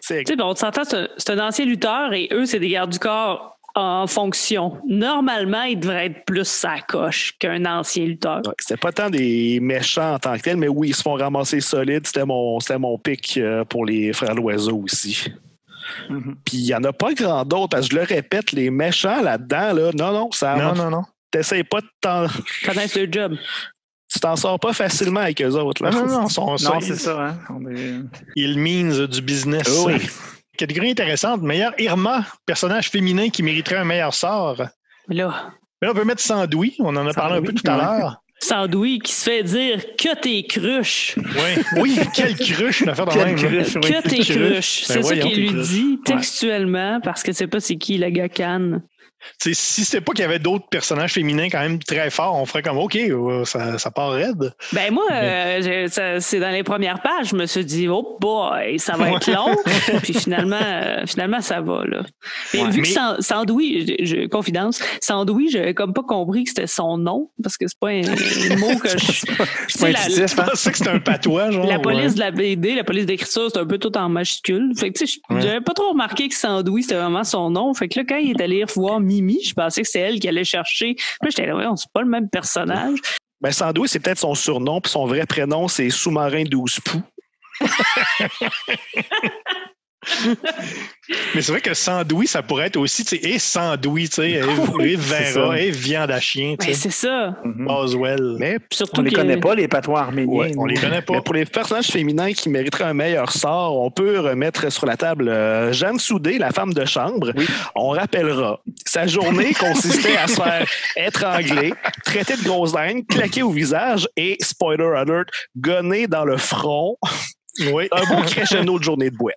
S3: C'est
S1: Tu sais, on s'entend, c'est un, c'est un ancien lutteur et eux, c'est des gardes du corps en fonction. Normalement, ils devraient être plus sa coche qu'un ancien lutteur.
S3: Ouais, C'était pas tant des méchants en tant que tels, mais oui, ils se font ramasser solides. C'était mon, c'était mon pic euh, pour les frères Loiseau aussi.
S4: Mhm.
S3: Puis il n'y en a pas grand d'autres, parce que je le répète, les méchants là-dedans, là, non, non, ça
S2: Non, non, non.
S3: T'essayes pas de t'en.
S1: Connaissent le job.
S3: Tu t'en sors pas facilement avec eux autres. Là.
S2: Non, non, non. sont-
S4: Non, c'est ça. Hein? On est-
S2: Ils means du business.
S3: Oui.
S2: Catégorie intéressante. Meilleur Irma, personnage féminin qui mériterait un meilleur sort.
S1: Là,
S2: Mais là, on peut mettre Sandoui. On en a parlé un peu tout à l'heure.
S1: Sandoui qui se fait dire que t'es cruche.
S2: Oui. Oui, quelle cruche, une affaire de même. hein.
S4: cruche, oui.
S1: Que t'es
S2: Cruche.
S1: cruche.
S2: Ben
S1: C'est ça qu'il lui
S2: cruche.
S1: dit textuellement parce que c'est pas c'est qui la gacane.
S2: Tu sais, si c'était pas qu'il y avait d'autres personnages féminins quand même très forts, on ferait comme OK, ça, ça part raide.
S1: Ben moi, euh, c'est dans les premières pages, je me suis dit oh boy, ça va être long. Puis finalement, euh, finalement ça va là. Mais
S2: Ouais,
S1: vu
S2: mais-
S1: que San- Sandoui, je, je- confidence, Sandoui, j'avais comme pas compris que c'était son nom parce que c'est pas un, un mot que je.
S4: C'est pas hein?
S2: que c'était un patois, genre.
S1: La
S2: ouais.
S1: police de la BD, la police d'écriture, c'est un peu tout en majuscule. Fait que tu sais, j'avais pas trop remarqué que Sandoui, c'était vraiment son nom. Fait que là, quand il est allé voir Mimi, je pensais que c'était elle qui allait chercher. Puis là, j'étais là, ouais, c'est pas le même personnage.
S3: Ben, Sandoui, c'est peut-être son surnom, puis son vrai prénom, c'est Sous-marin 12 poux.
S2: Mais c'est vrai que Sandoui, ça pourrait être aussi, tu sais, et Sandoui, tu sais, et,
S4: Oui,
S2: et Vera, Viande à chien, tu
S1: Ben,
S2: sais.
S1: c'est ça.
S4: Mhm.
S2: Boswell.
S3: Mais
S1: surtout
S4: On les
S1: que-
S4: connaît pas, les patois arméniens.
S3: Ouais,
S2: On les connaît pas.
S3: Mais pour les personnages féminins qui mériteraient un meilleur sort, on peut remettre sur la table euh, Jeanne Soudé, la femme de chambre.
S4: Oui.
S3: On rappellera. Sa journée consistait à se faire étrangler, traiter de grosse laine, claquer au visage et, spoiler alert, gonner dans le front.
S2: Oui.
S3: Un beau crescendo de journée de boîte.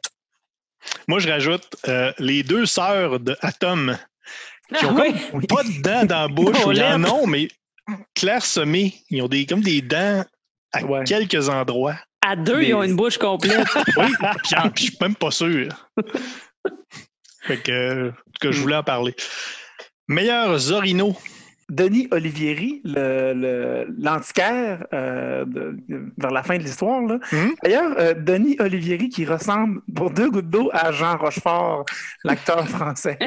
S2: Moi, je rajoute euh, les deux sœurs de Atom. Qui
S1: Ah
S2: ont
S1: oui.
S2: pas de dents dans la bouche, ou ils en
S1: lettre.
S2: ont, mais clairsemées. Ils ont des, comme des dents à
S4: Ouais.
S2: quelques endroits.
S1: À deux,
S4: Des-
S1: ils ont une bouche complète.
S2: Oui, puis, en- je suis même pas sûr. fait que, en tout cas, je voulais en parler. Meilleur Zorino.
S4: Denis Olivieri, l'antiquaire euh, vers la fin de l'histoire.
S2: Mhm.
S4: D'ailleurs, euh, Denis Olivieri qui ressemble pour deux gouttes d'eau à Jean Rochefort, l'acteur français.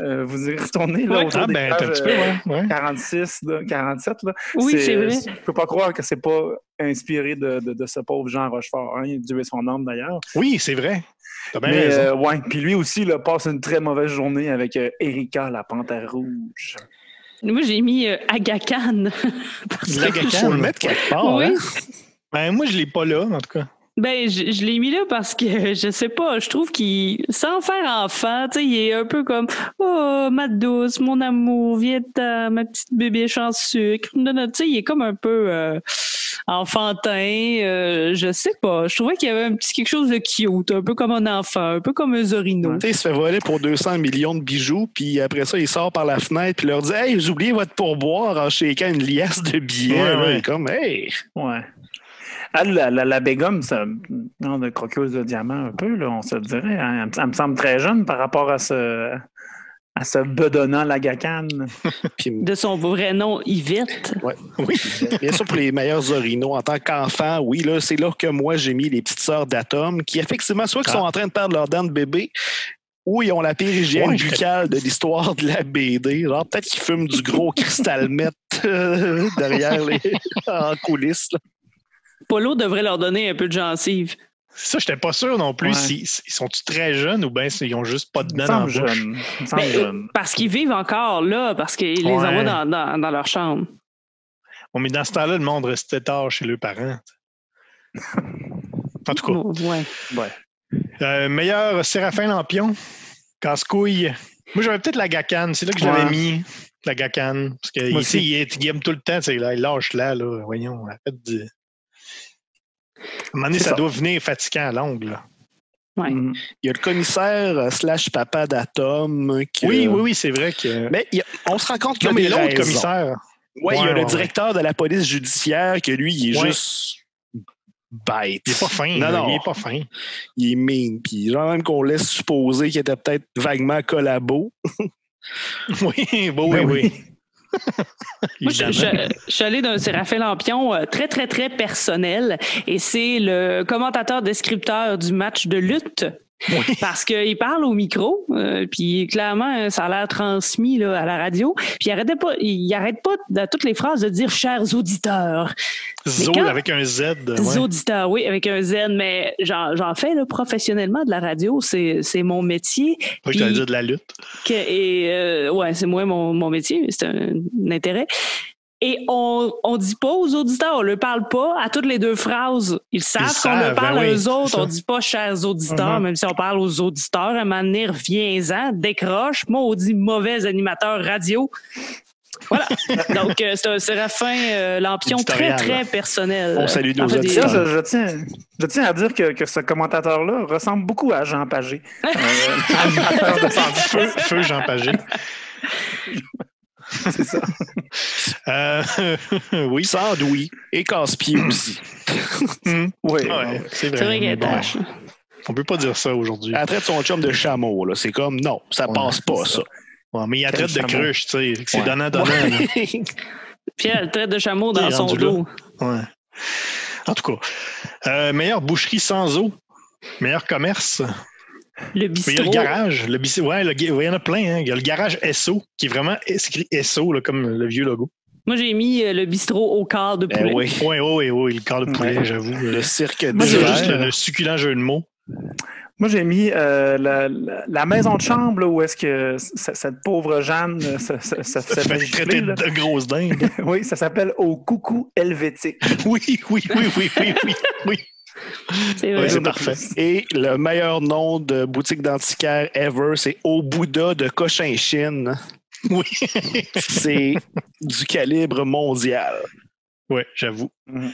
S4: Euh, vous y retournez là,
S1: Ouais.
S4: autour
S2: Ah,
S4: des
S2: ben, t'as un
S4: pages,
S2: petit peu, ouais. ouais.
S4: 46, là, 47. Là.
S1: Oui, c'est vrai.
S4: Je peux pas croire que c'est pas inspiré de, de- de ce pauvre Jean Rochefort. Hein. Dieu ait son âme d'ailleurs.
S2: Oui, c'est vrai. T'as bien
S4: Mais
S2: raison.
S4: ouais, puis lui aussi là, passe une très mauvaise journée avec Erika, la panthère rouge.
S1: Moi, j'ai mis euh, Agacan. Parce
S2: La
S1: que-
S2: Gacan.
S3: Faut le mettre quelque part.
S1: Oui.
S3: hein?
S2: Ben, moi, je l'ai pas là, en tout cas.
S1: Ben, je, je l'ai mis là parce que je sais pas, je trouve qu'il, sans faire enfant, tu sais, il est un peu comme Oh, ma douce, mon amour, viens ma petite bébé en sucre. Non, non, Tu sais, il est comme un peu euh, enfantin. euh, je sais pas. Je trouvais qu'il y avait un petit quelque chose de cute, un peu comme un enfant, un peu comme un Zorino.
S3: Tu sais, il se fait voler pour 200 millions de bijoux, puis après ça, il sort par la fenêtre, puis leur dit Hey, vous oubliez votre pourboire en shaking une liasse de billets.
S2: Ouais, ouais.
S3: Comme Hey!
S4: Ouais. Ah, la, la, la Begum, ça, non, de croqueuse de diamant un peu, là, on se le dirait. hein. Elle, me- elle me semble très jeune par rapport à ce, à ce bedonnant Lagacane.
S3: Puis,
S1: De son vrai nom, Yvette.
S2: Oui.
S3: bien sûr, pour les meilleurs originaux, en tant qu'enfant, oui, là, c'est là que moi, j'ai mis les petites sœurs d'Atom, qui effectivement, soit qui sont en train de perdre leurs dents de bébé, ou ils ont la pire hygiène
S2: Ouais.
S3: buccale de l'histoire de la BD. Genre, peut-être qu'ils fument du gros cristal meth euh, derrière les en coulisses. là.
S1: Polo devrait leur donner un peu de gencive.
S2: C'est ça, j'étais pas sûr non plus.
S4: Ouais.
S2: si- si- Ils sont-ils très jeunes ou bien s'ils ont juste pas de dents dans
S4: jeune.
S1: Parce qu'ils vivent encore là, parce qu'ils les envoient dans, dans, dans leur chambre.
S2: Bon, mais dans ce temps-là, le monde restait tard chez leurs parents. En tout cas.
S1: Ouais.
S4: Ouais.
S2: Euh, meilleur Séraphin Lampion, casse-couille. Moi, j'avais peut-être la gacane. C'est là que je l'avais mis, la gacane. Parce que ici, il, aime tout le temps. Là, il lâche là, là. Voyons, arrête de. À un moment donné, ça,
S4: ça.
S2: doit venir fatigant à l'ongle.
S1: Ouais.
S4: Mhm.
S3: Il y a le commissaire euh, slash papa d'Atom. qui-
S2: Oui, oui, oui, c'est vrai que.
S3: Mais a- on se rend compte qu'il y
S2: non,
S3: a des
S2: l'autre
S3: raisons.
S2: commissaire.
S3: Ouais, il y a
S2: Ouais,
S3: le
S2: ouais,
S3: directeur de la police judiciaire que lui, il est
S2: Ouais.
S3: juste bête.
S2: Il est pas fin.
S3: Non, non.
S2: Il est pas fin.
S3: Il est mean. Puis genre même qu'on laisse supposer qu'il était peut-être vaguement collabo.
S2: Oui, bon, oui,
S4: Ben
S2: oui.
S1: Moi, je, je- je suis allée d'un Séraphin Lampion euh, très, très, très personnel et c'est le commentateur descripteur du match de lutte. Parce qu'il parle au micro, euh, puis clairement, euh, ça a l'air transmis là, à la radio. Puis il arrêtait pas, il arrête pas dans toutes les phrases de dire chers auditeurs.
S2: Zo
S1: quand-
S2: avec un Z. ouais.
S1: Auditeurs, oui, avec un Z, mais j'en fais là, professionnellement de la radio, c'est mon métier.
S2: Pas que tu dire de la lutte.
S1: que- et euh, ouais, c'est moi mon, mon métier, c'est un, un intérêt. Et on on dit pas aux auditeurs, on leur parle pas à toutes les deux phrases. Ils savent qu'on leur parle
S2: ben oui,
S1: à eux
S2: c'est
S1: autres. On dit pas chers auditeurs,
S4: Mhm.
S1: même si on parle aux auditeurs. À un moment donné, reviens-en, décroche. Moi, on dit mauvais animateur radio. Voilà. Donc, euh, c'est un Séraphin euh, Lampion très, très personnel.
S3: On salue nos
S1: En fait, des-
S3: auditeurs.
S4: Je, je tiens, je tiens à dire que, que ce commentateur-là ressemble beaucoup à Jean Pagé, euh, animateur de Sandy.
S2: Feu, feu Jean Pagé.
S4: C'est ça.
S2: Euh, oui.
S3: Sandouille et casse-pied aussi.
S2: Hum.
S4: Oui.
S2: Ouais, c'est vrai.
S1: C'est vrai
S2: on peut pas dire ça aujourd'hui.
S3: Elle traite son chum de chameau. là. C'est comme, non, ça
S2: Ouais,
S3: passe pas, ça.
S2: Ouais, mais il y a
S4: Quel
S2: traite de cruche, tu sais. C'est
S3: Ouais.
S2: donnant-donnant. là.
S1: Puis elle traite de chameau dans son dos.
S2: Ouais. En tout cas, euh, meilleure boucherie sans eau. Meilleur commerce.
S1: Le
S2: Mais il y a
S1: bistrot.
S2: le garage. Le bistrot, ouais, le ga- ouais, il y en a plein. hein. Il y a le garage SO, qui est vraiment écrit SO, là, comme le vieux logo.
S1: Moi, j'ai mis euh, le bistrot au quart de
S3: Ben
S1: poulet.
S3: oui.
S2: Oui, oui, oui, oui, le corps de poulet,
S3: Ouais.
S2: j'avoue.
S3: Le cirque
S4: Moi,
S2: C'est
S4: j'ai
S2: juste le, succulent jeu de mots.
S4: Moi, j'ai mis euh, la, la- la maison de chambre là, où est-ce que cette pauvre Jeanne euh, ça, ça, ça,
S2: Ça
S4: ça
S2: fait traiter
S4: là.
S2: de grosse dingue.
S4: Oui, ça s'appelle Au coucou helvétique.
S2: oui, oui, oui, oui, oui, oui, oui.
S1: C'est
S4: de
S2: parfait.
S3: Et le meilleur nom de boutique d'antiquaire ever, c'est Au Bouddha de Cochinchine.
S2: Oui,
S3: C'est du calibre mondial.
S2: oui, j'avoue.
S4: Mhm.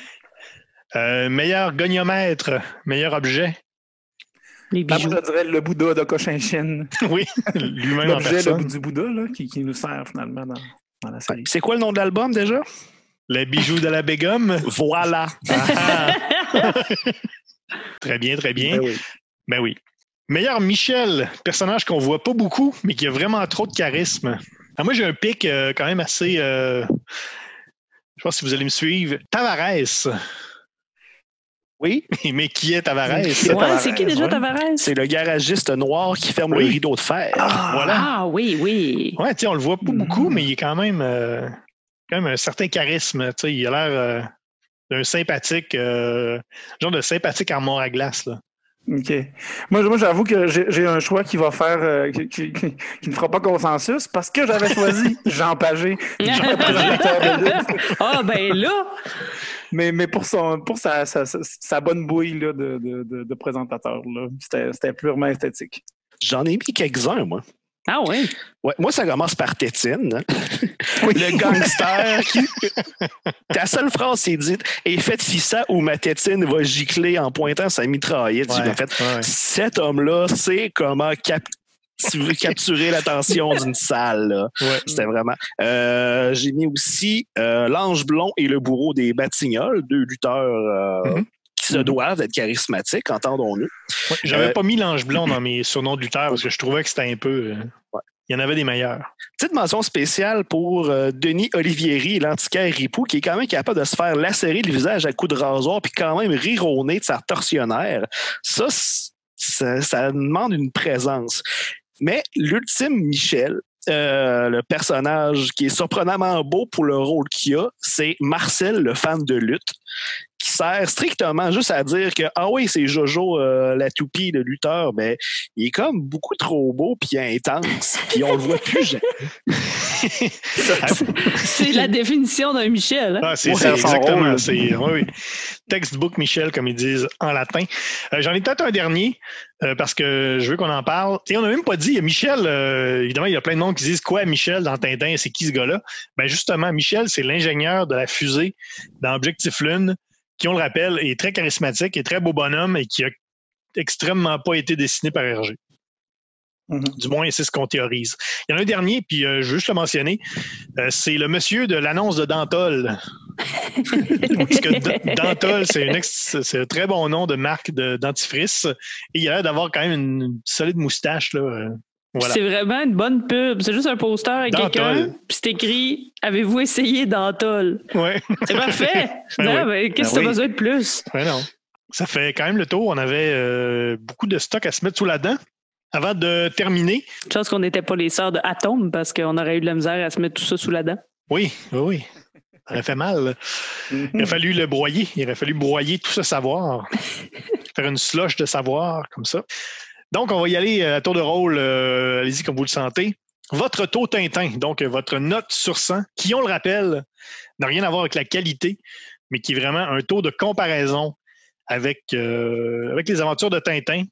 S2: Euh, meilleur goniomètre, meilleur objet?
S1: Les
S4: Là, moi, je dirais le Bouddha de Cochinchine.
S2: Oui, lui-même en
S4: L'objet le du Bouddha là, qui, qui nous sert finalement dans, dans la série.
S3: C'est quoi le nom de l'album déjà?
S2: Les bijoux de la Bégum.
S3: Voilà.
S2: Ah, ah. très bien, très bien.
S4: Ben oui.
S2: Ben oui. Meilleur Michel, personnage qu'on voit pas beaucoup, mais qui a vraiment trop de charisme. Ah, moi, j'ai un pic euh, quand même assez. euh, je pense que si vous allez me suivre. Tavares.
S3: Oui,
S2: Mais qui est Tavares?
S1: Ouais, c'est qui déjà
S4: ouais.
S1: Tavares?
S3: c'est le garagiste noir qui ferme
S2: Oui.
S3: le rideau de fer.
S2: Voilà.
S1: Ah oui, oui.
S2: Ouais, tu sais, on le voit pas beaucoup, mais il est quand même, euh, quand même un certain charisme. Il a l'air euh, d'un sympathique, euh, genre de sympathique armoire à glace. Là.
S4: OK. Moi, moi j'avoue que j'ai un choix qui va faire, euh, qui, qui- qui- qui ne fera pas consensus parce que j'avais choisi Jean Pagé, Jean présentateur de lutte.
S1: Ah ben là,
S4: Mais, mais pour, son, pour sa, sa, sa- sa bonne bouille là, de, de, présentateur, c'était purement esthétique.
S3: J'en ai mis quelques-uns, moi.
S1: Ah oui?
S3: Ouais, moi, ça commence par Tétine. hein. Le gangster qui. Ta seule phrase, c'est dite Et faites ça ou ma tétine va gicler en pointant sa mitraillette. J'ai
S2: Ouais,
S3: en fait,
S2: ouais, ouais.
S3: cet homme-là sait comment cap- capturer l'attention d'une salle. C'était vraiment. Euh, J'ai mis aussi euh, l'ange blond et le bourreau des Batignolles, deux lutteurs euh,
S2: Mhm.
S3: qui se doivent être charismatiques, entendons-nous.
S2: Ouais, J'avais
S3: Euh,
S2: pas mis l'ange blond dans mes surnoms de lutteur parce que je trouvais que c'était un peu. euh, Il y en avait des meilleurs.
S3: Petite mention spéciale pour euh, Denis Olivieri, l'antiquaire Ripou, qui est quand même capable de se faire lacérer le visage à coups de rasoir puis quand même rironner de sa tortionnaire. Ça, ça, ça demande une présence. Mais l'ultime Michel, euh, le personnage qui est surprenamment beau pour le rôle qu'il a, c'est Marcel, le fan de lutte, qui sert strictement juste à dire que ah oui, c'est Jojo euh, la toupie, le lutteur, mais il est comme beaucoup trop beau puis intense, puis on le voit plus jamais.
S1: C'est la définition d'un Michel. hein?
S2: Ah, c'est
S4: Ouais,
S2: exactement. C'est oui, oui. textbook Michel, comme ils disent en latin. Euh, J'en ai peut-être un dernier euh, parce que je veux qu'on en parle. Et on n'a même pas dit Michel. euh, évidemment, il y a plein de monde qui disent quoi Michel dans Tintin. C'est qui ce gars-là? Ben justement, Michel, c'est l'ingénieur de la fusée dans Objectif Lune, qui on le rappelle est très charismatique, est très beau bonhomme et qui a extrêmement pas été dessiné par Hergé.
S4: Mhm.
S2: Du moins, c'est ce qu'on théorise. Il y en a un dernier, puis euh, je veux juste le mentionner. Euh, c'est le monsieur de l'annonce de Dantol. Parce que Dantol, c'est un très bon nom de marque de dentifrice. Et il a l'air d'avoir quand même une solide moustache. Là. Voilà.
S1: C'est vraiment une bonne pub. C'est juste un poster avec quelqu'un, puis c'est écrit Avez-vous essayé Dentol
S2: Ouais.
S1: C'est parfait.
S2: Ben
S1: non,
S2: oui.
S1: mais qu'est-ce que
S3: Ben
S1: t'as
S3: oui.
S1: besoin de plus?
S2: Ouais, non. Ça fait quand même le tour. On avait euh, beaucoup de stock à se mettre sous la dent. Avant de terminer,
S1: Je pense qu'on n'était pas les sœurs de Atom parce qu'on aurait eu de la misère à se mettre tout ça sous la dent.
S2: oui, oui, oui. Ça aurait fait mal. Il a fallu le broyer. Il aurait fallu broyer tout ce savoir. Faire une slush de savoir comme ça. Donc, on va y aller à tour de rôle. euh, Allez-y comme vous le sentez. Votre taux Tintin, donc euh, votre note sur 100, qui, on le rappelle, n'a rien à voir avec la qualité, mais qui est vraiment un taux de comparaison avec, euh, les aventures de Tintin.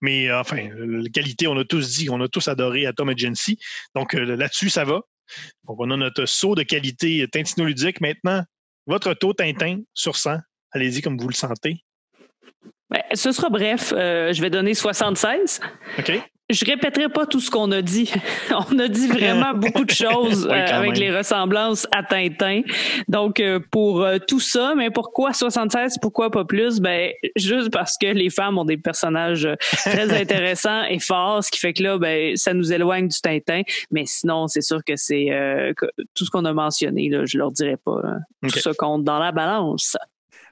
S2: Mais euh, enfin, la qualité, on a tous dit, on a tous adoré Atom Agency. Donc euh, là-dessus, ça va. Donc, on a notre saut de qualité tintinoludique. Maintenant, votre taux Tintin sur 100. Allez-y comme vous le sentez.
S1: Ben, ce sera bref. Euh, je vais donner 76.
S2: OK?
S1: Je répéterai pas tout ce qu'on a dit. On a dit vraiment beaucoup de choses
S2: Oui,
S1: euh, avec
S2: même.
S1: les ressemblances à Tintin. Donc euh, pour tout ça, mais pourquoi 76 Pourquoi pas plus? Ben juste parce que les femmes ont des personnages très intéressants et forts, ce qui fait que là, ben ça nous éloigne du Tintin. Mais sinon, c'est sûr que c'est euh, tout ce qu'on a mentionné. Là, je leur dirais pas. hein. Tout ça compte dans la balance.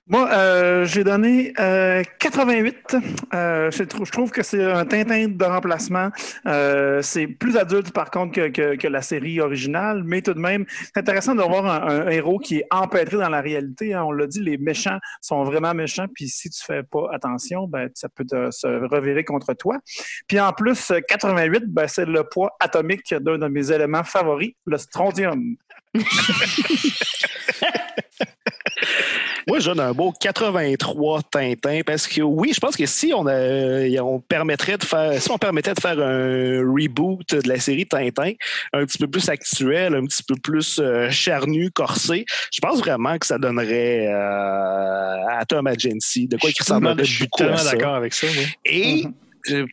S4: Moi, euh, j'ai donné euh, 88. Euh, je, trouve, je trouve que c'est un Tintin de remplacement. Euh, c'est plus adulte, par contre, que, que, la série originale, mais tout de même, c'est intéressant de voir un, héros qui est empêtré dans la réalité. hein. On l'a dit, les méchants sont vraiment méchants, puis si tu fais pas attention, ben, ça peut se revirer contre toi. Puis en plus, euh, 88, ben, c'est le poids atomique d'un de mes éléments favoris, le strontium.
S3: Moi, je donne un beau 83 Tintin parce que oui, je pense que si on, a- on permettrait de faire, si on permettait de faire un reboot de la série Tintin, un petit peu plus actuel, un petit peu plus euh, charnu, corsé, je pense vraiment que ça donnerait euh, à Tom Agency de quoi
S2: Je
S3: qui
S2: suis tellement-
S3: ressemblerait
S2: je suis
S3: beaucoup
S2: tellement d'accord avec ça. oui.
S3: Et euh,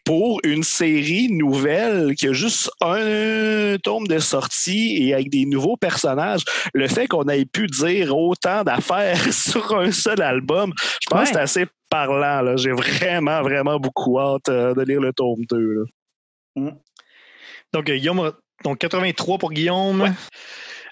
S3: pour une série nouvelle qui a juste un tome de sortie et avec des nouveaux personnages, le fait qu'on ait pu dire autant d'affaires sur un seul album, je pense
S1: Ouais.
S3: que c'est assez parlant. là. J'ai vraiment, vraiment beaucoup hâte euh, de lire le tome 2. là.
S2: Donc, euh, Guillaume, donc 83 pour Guillaume.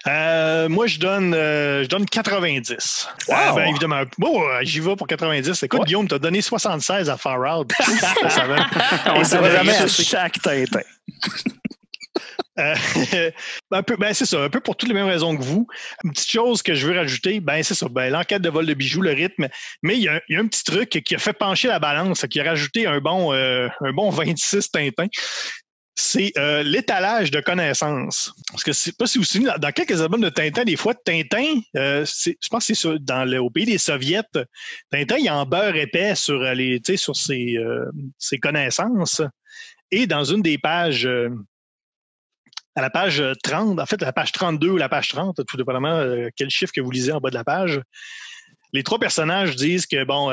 S2: Euh, moi, je donne, euh, je donne 90.
S3: Wow.
S2: Ah, ben, évidemment. Bon, euh, j'y vais pour 90. Écoute. Guillaume, t'as donné 76 à Far Out. Ça va. On
S3: ça va jamais à chaque Tintin.
S2: Euh, un peu, ben c'est ça, un peu pour toutes les mêmes raisons que vous. Une petite chose que je veux rajouter, ben c'est ça, ben l'enquête de vol de bijoux, le rythme, mais il y, a, il y a un petit truc qui a fait pencher la balance, qui a rajouté un bon, euh, un bon 26 Tintin. C'est euh, l'étalage de connaissances. Parce que sais pas si vous vous souvenez, dans, quelques albums de Tintin, des fois, Tintin, euh, c'est- je pense que c'est dans le, au pays des Soviets, Tintin, il en beurre épais sur euh, les, sur ses, ses connaissances. Et dans une des pages, à la page 30, en fait, la page 32 ou la page 30, tout dépendamment quel chiffre que vous lisez en bas de la page, les trois personnages disent que, bon,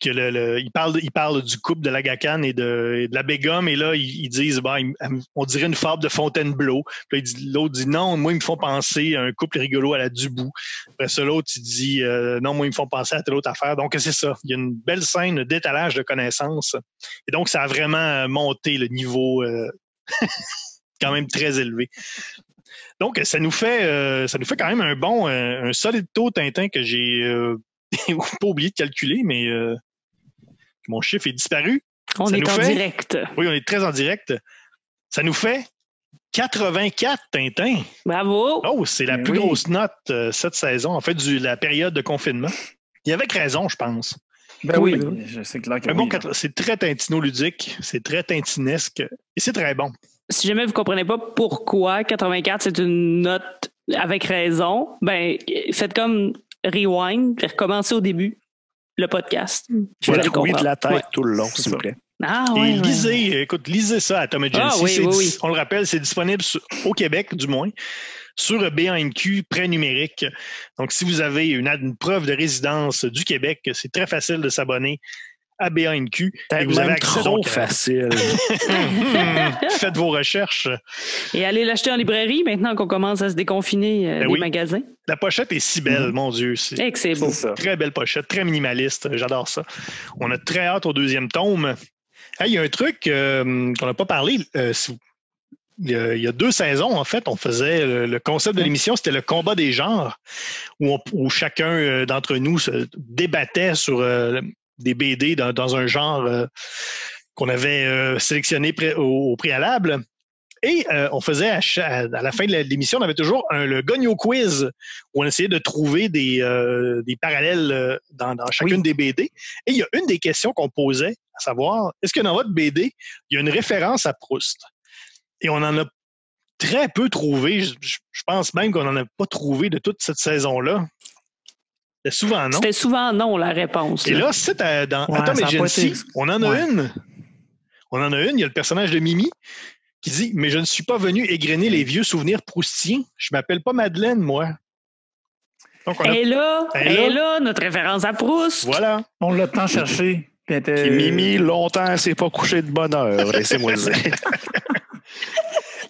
S2: que le, le- ils, parlent, ils parlent du couple de l'Aga Khan et de, la Begum, et là, ils, disent, ils- on dirait une fable de Fontainebleau. Il l'autre dit, non, moi, ils me font penser à un couple rigolo à la Dubout. Après ça, l'autre, il dit, euh, non, moi, ils me font penser à telle autre affaire. Donc, c'est ça. Il y a une belle scène d'étalage de connaissances. Et donc, ça a vraiment monté le niveau euh, quand même très élevé. Donc, ça nous fait, euh, ça nous fait quand même un bon, euh, un solide taux Tintin que j'ai euh, pas oublié de calculer, mais euh, mon chiffre est disparu.
S1: On
S2: Ça
S1: est en
S2: fait-
S1: direct.
S2: Oui, on est très en direct. Ça nous fait 84 Tintin.
S1: Bravo.
S2: Oh, c'est la
S4: Mais
S2: plus
S4: oui.
S2: grosse note euh, cette saison, en fait, du la période de confinement. Il y avait raison, je pense.
S4: Ben
S1: Oui.
S4: oui, je sais clair que
S2: Un bon
S4: oui.
S2: quatre- c'est très tintino-ludique, c'est très tintinesque et c'est très bon.
S1: Si jamais vous comprenez pas pourquoi 84 c'est une note avec raison, ben faites comme rewind, recommencez au début le podcast. Vous
S3: Je vais oui de la tête
S1: Ouais.
S3: tout le long, s'il vous plaît.
S1: Ah
S2: Et
S1: ouais.
S2: lisez, écoute, lisez ça à Tom Agency.
S1: Ah oui,
S2: C'est
S1: oui.
S2: On le rappelle, c'est disponible sur- au Québec, du moins, sur BANQ, prêt numérique. Donc, si vous avez une preuve de résidence du Québec, c'est très facile de s'abonner à BANQ. Et
S3: Peut-être
S2: vous avez accès,
S3: trop
S2: donc,
S3: facile.
S2: Faites vos recherches.
S1: Et allez l'acheter en librairie maintenant qu'on commence à se déconfiner euh,
S2: Ben
S1: des
S2: oui.
S1: magasins.
S2: La pochette est si belle, mon Dieu. C'est
S1: Et que c'est beau.
S4: C'est ça.
S2: Très belle pochette, très minimaliste. J'adore ça. On a très hâte au deuxième tome. Hey, il y a un truc euh, qu'on n'a pas parlé. euh, si- il, y a, il y a deux saisons, en fait, on faisait le, concept de l'émission, c'était le combat des genres, où, on- où chacun euh, d'entre nous se débattait sur euh, des BD dans, dans un genre euh, qu'on avait euh, sélectionné pré- au, au préalable. Et euh, on faisait à, la fin de l'émission, on avait toujours un- le Gogno Quiz où on essayait de trouver des, des parallèles dans, dans chacune des BD. Et il y a une des questions qu'on posait, à savoir, est-ce que dans votre BD, il y a une référence à Proust? Et on en a très peu trouvé. Je, je- je pense même qu'on n'en a pas trouvé de toute cette saison-là. C'était souvent non?
S1: C'était souvent non, la réponse.
S2: Et
S1: là.
S2: là, c'est dans
S4: Ouais,
S2: Atom Agency,
S4: été-
S2: on en a
S4: Ouais.
S2: une. On en a une. Il y a le personnage de Mimi qui dit Mais je ne suis pas venu égrener les vieux souvenirs proustiens. Je m'appelle pas Madeleine, moi. Donc, on a-
S1: Et là,
S2: Elle est
S1: et
S2: là.
S1: là, notre référence à Proust.
S2: Voilà.
S4: On l'a tant cherché. puis
S3: Mimi, longtemps, s'est pas couché de bonne heure. Laissez-moi le dire.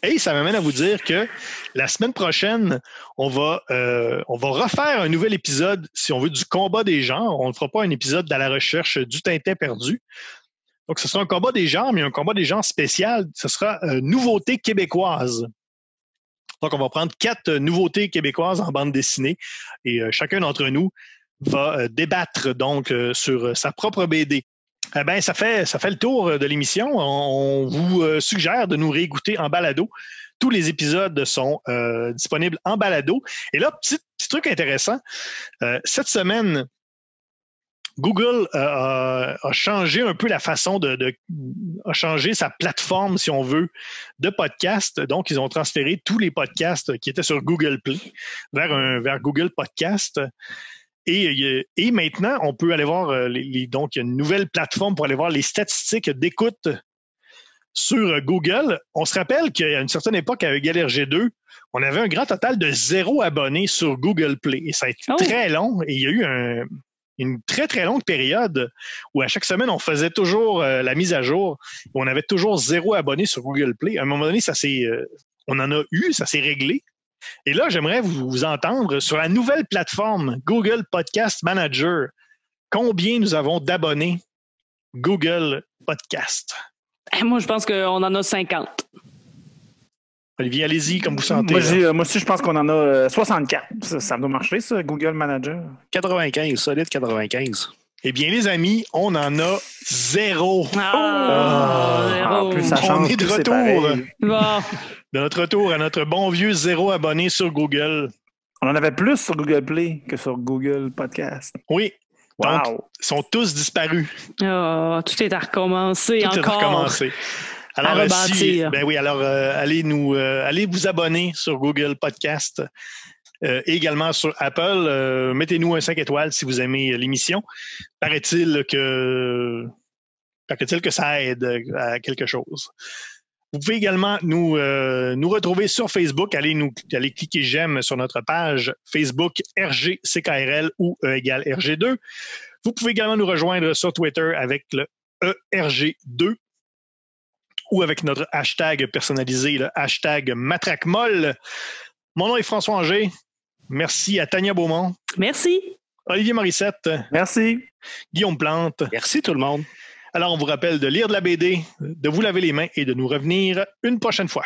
S2: Et ça m'amène à vous dire que la semaine prochaine, on va, euh, on va refaire un nouvel épisode, si on veut, du combat des genres. On ne fera pas un épisode à la recherche du Tintin perdu. Donc, ce sera un combat des genres, mais un combat des genres spécial. Ce sera euh, nouveauté québécoise. Donc, on va prendre quatre euh, nouveautés québécoises en bande dessinée et euh, chacun d'entre nous va débattre donc sur sa propre BD. Eh ben, ça fait, ça fait le tour euh, de l'émission. On, vous euh, suggère de nous réécouter en balado. Tous les épisodes sont euh, disponibles en balado. Et là, petit, truc intéressant. cette semaine, Google a, a changé un peu la façon de, de- a changé sa plateforme, si on veut, de podcast. Donc, ils ont transféré tous les podcasts qui étaient sur Google Play vers un vers Google Podcast. Et, euh, et maintenant, on peut aller voir euh, les, les- donc il y a une nouvelle plateforme pour aller voir les statistiques d'écoute sur euh, Google. On se rappelle qu'à une certaine époque, avec GalerG2, on avait un grand total de zéro abonnés sur Google Play. Et ça a été
S1: Oh.
S2: très long. Et il y a eu un- une très, très longue période où à chaque semaine, on faisait toujours euh, la mise à jour. On avait toujours zéro abonné sur Google Play. À un moment donné, ça s'est, euh, on en a eu, ça s'est réglé. Et là, j'aimerais vous, vous entendre sur la nouvelle plateforme Google Podcast Manager. Combien nous avons d'abonnés Google Podcast?
S1: Eh, Moi, je pense qu'on en a 50.
S2: Olivier, allez-y, comme vous sentez.
S4: Moi, euh, moi aussi, je pense qu'on en a euh, 64. Ça, ça doit marcher, ça, Google Manager.
S3: 95, solide 95.
S2: Eh bien, les amis, on en a zéro.
S1: Ah, zéro.
S4: En plus, ça
S2: On est de retour.
S1: Bon.
S2: De notre retour à notre bon vieux zéro abonné sur Google.
S4: On en avait plus sur Google Play que sur Google Podcast.
S2: Oui. Donc,
S4: Wow.
S2: ils sont tous disparus.
S1: Ah, tout est à recommencer
S2: Tout est
S1: encore.
S2: recommencé. Alors,
S1: À rebâtir.
S2: si- ben oui, alors euh, allez nous euh, allez vous abonner sur Google Podcast. Euh, également sur Apple, Euh, mettez-nous un 5 étoiles si vous aimez euh, l'émission. Paraît-il que paraît-il que ça aide à quelque chose. Vous pouvez également nous, euh, nous retrouver sur Facebook. Allez nous allez cliquer j'aime sur notre page Facebook RGCKRL ou E égale RG2. Vous pouvez également nous rejoindre sur Twitter avec le E ERG2 ou avec notre hashtag personnalisé, le hashtag MatraqueMolle. Mon nom est François Anger. Merci à Tania Beaumont,
S1: Merci.
S2: Olivier Morissette,
S4: Merci.
S2: Guillaume Plante.
S3: Merci tout le monde.
S2: Alors, on vous rappelle de lire de la BD, de vous laver les mains et de nous revenir une prochaine fois.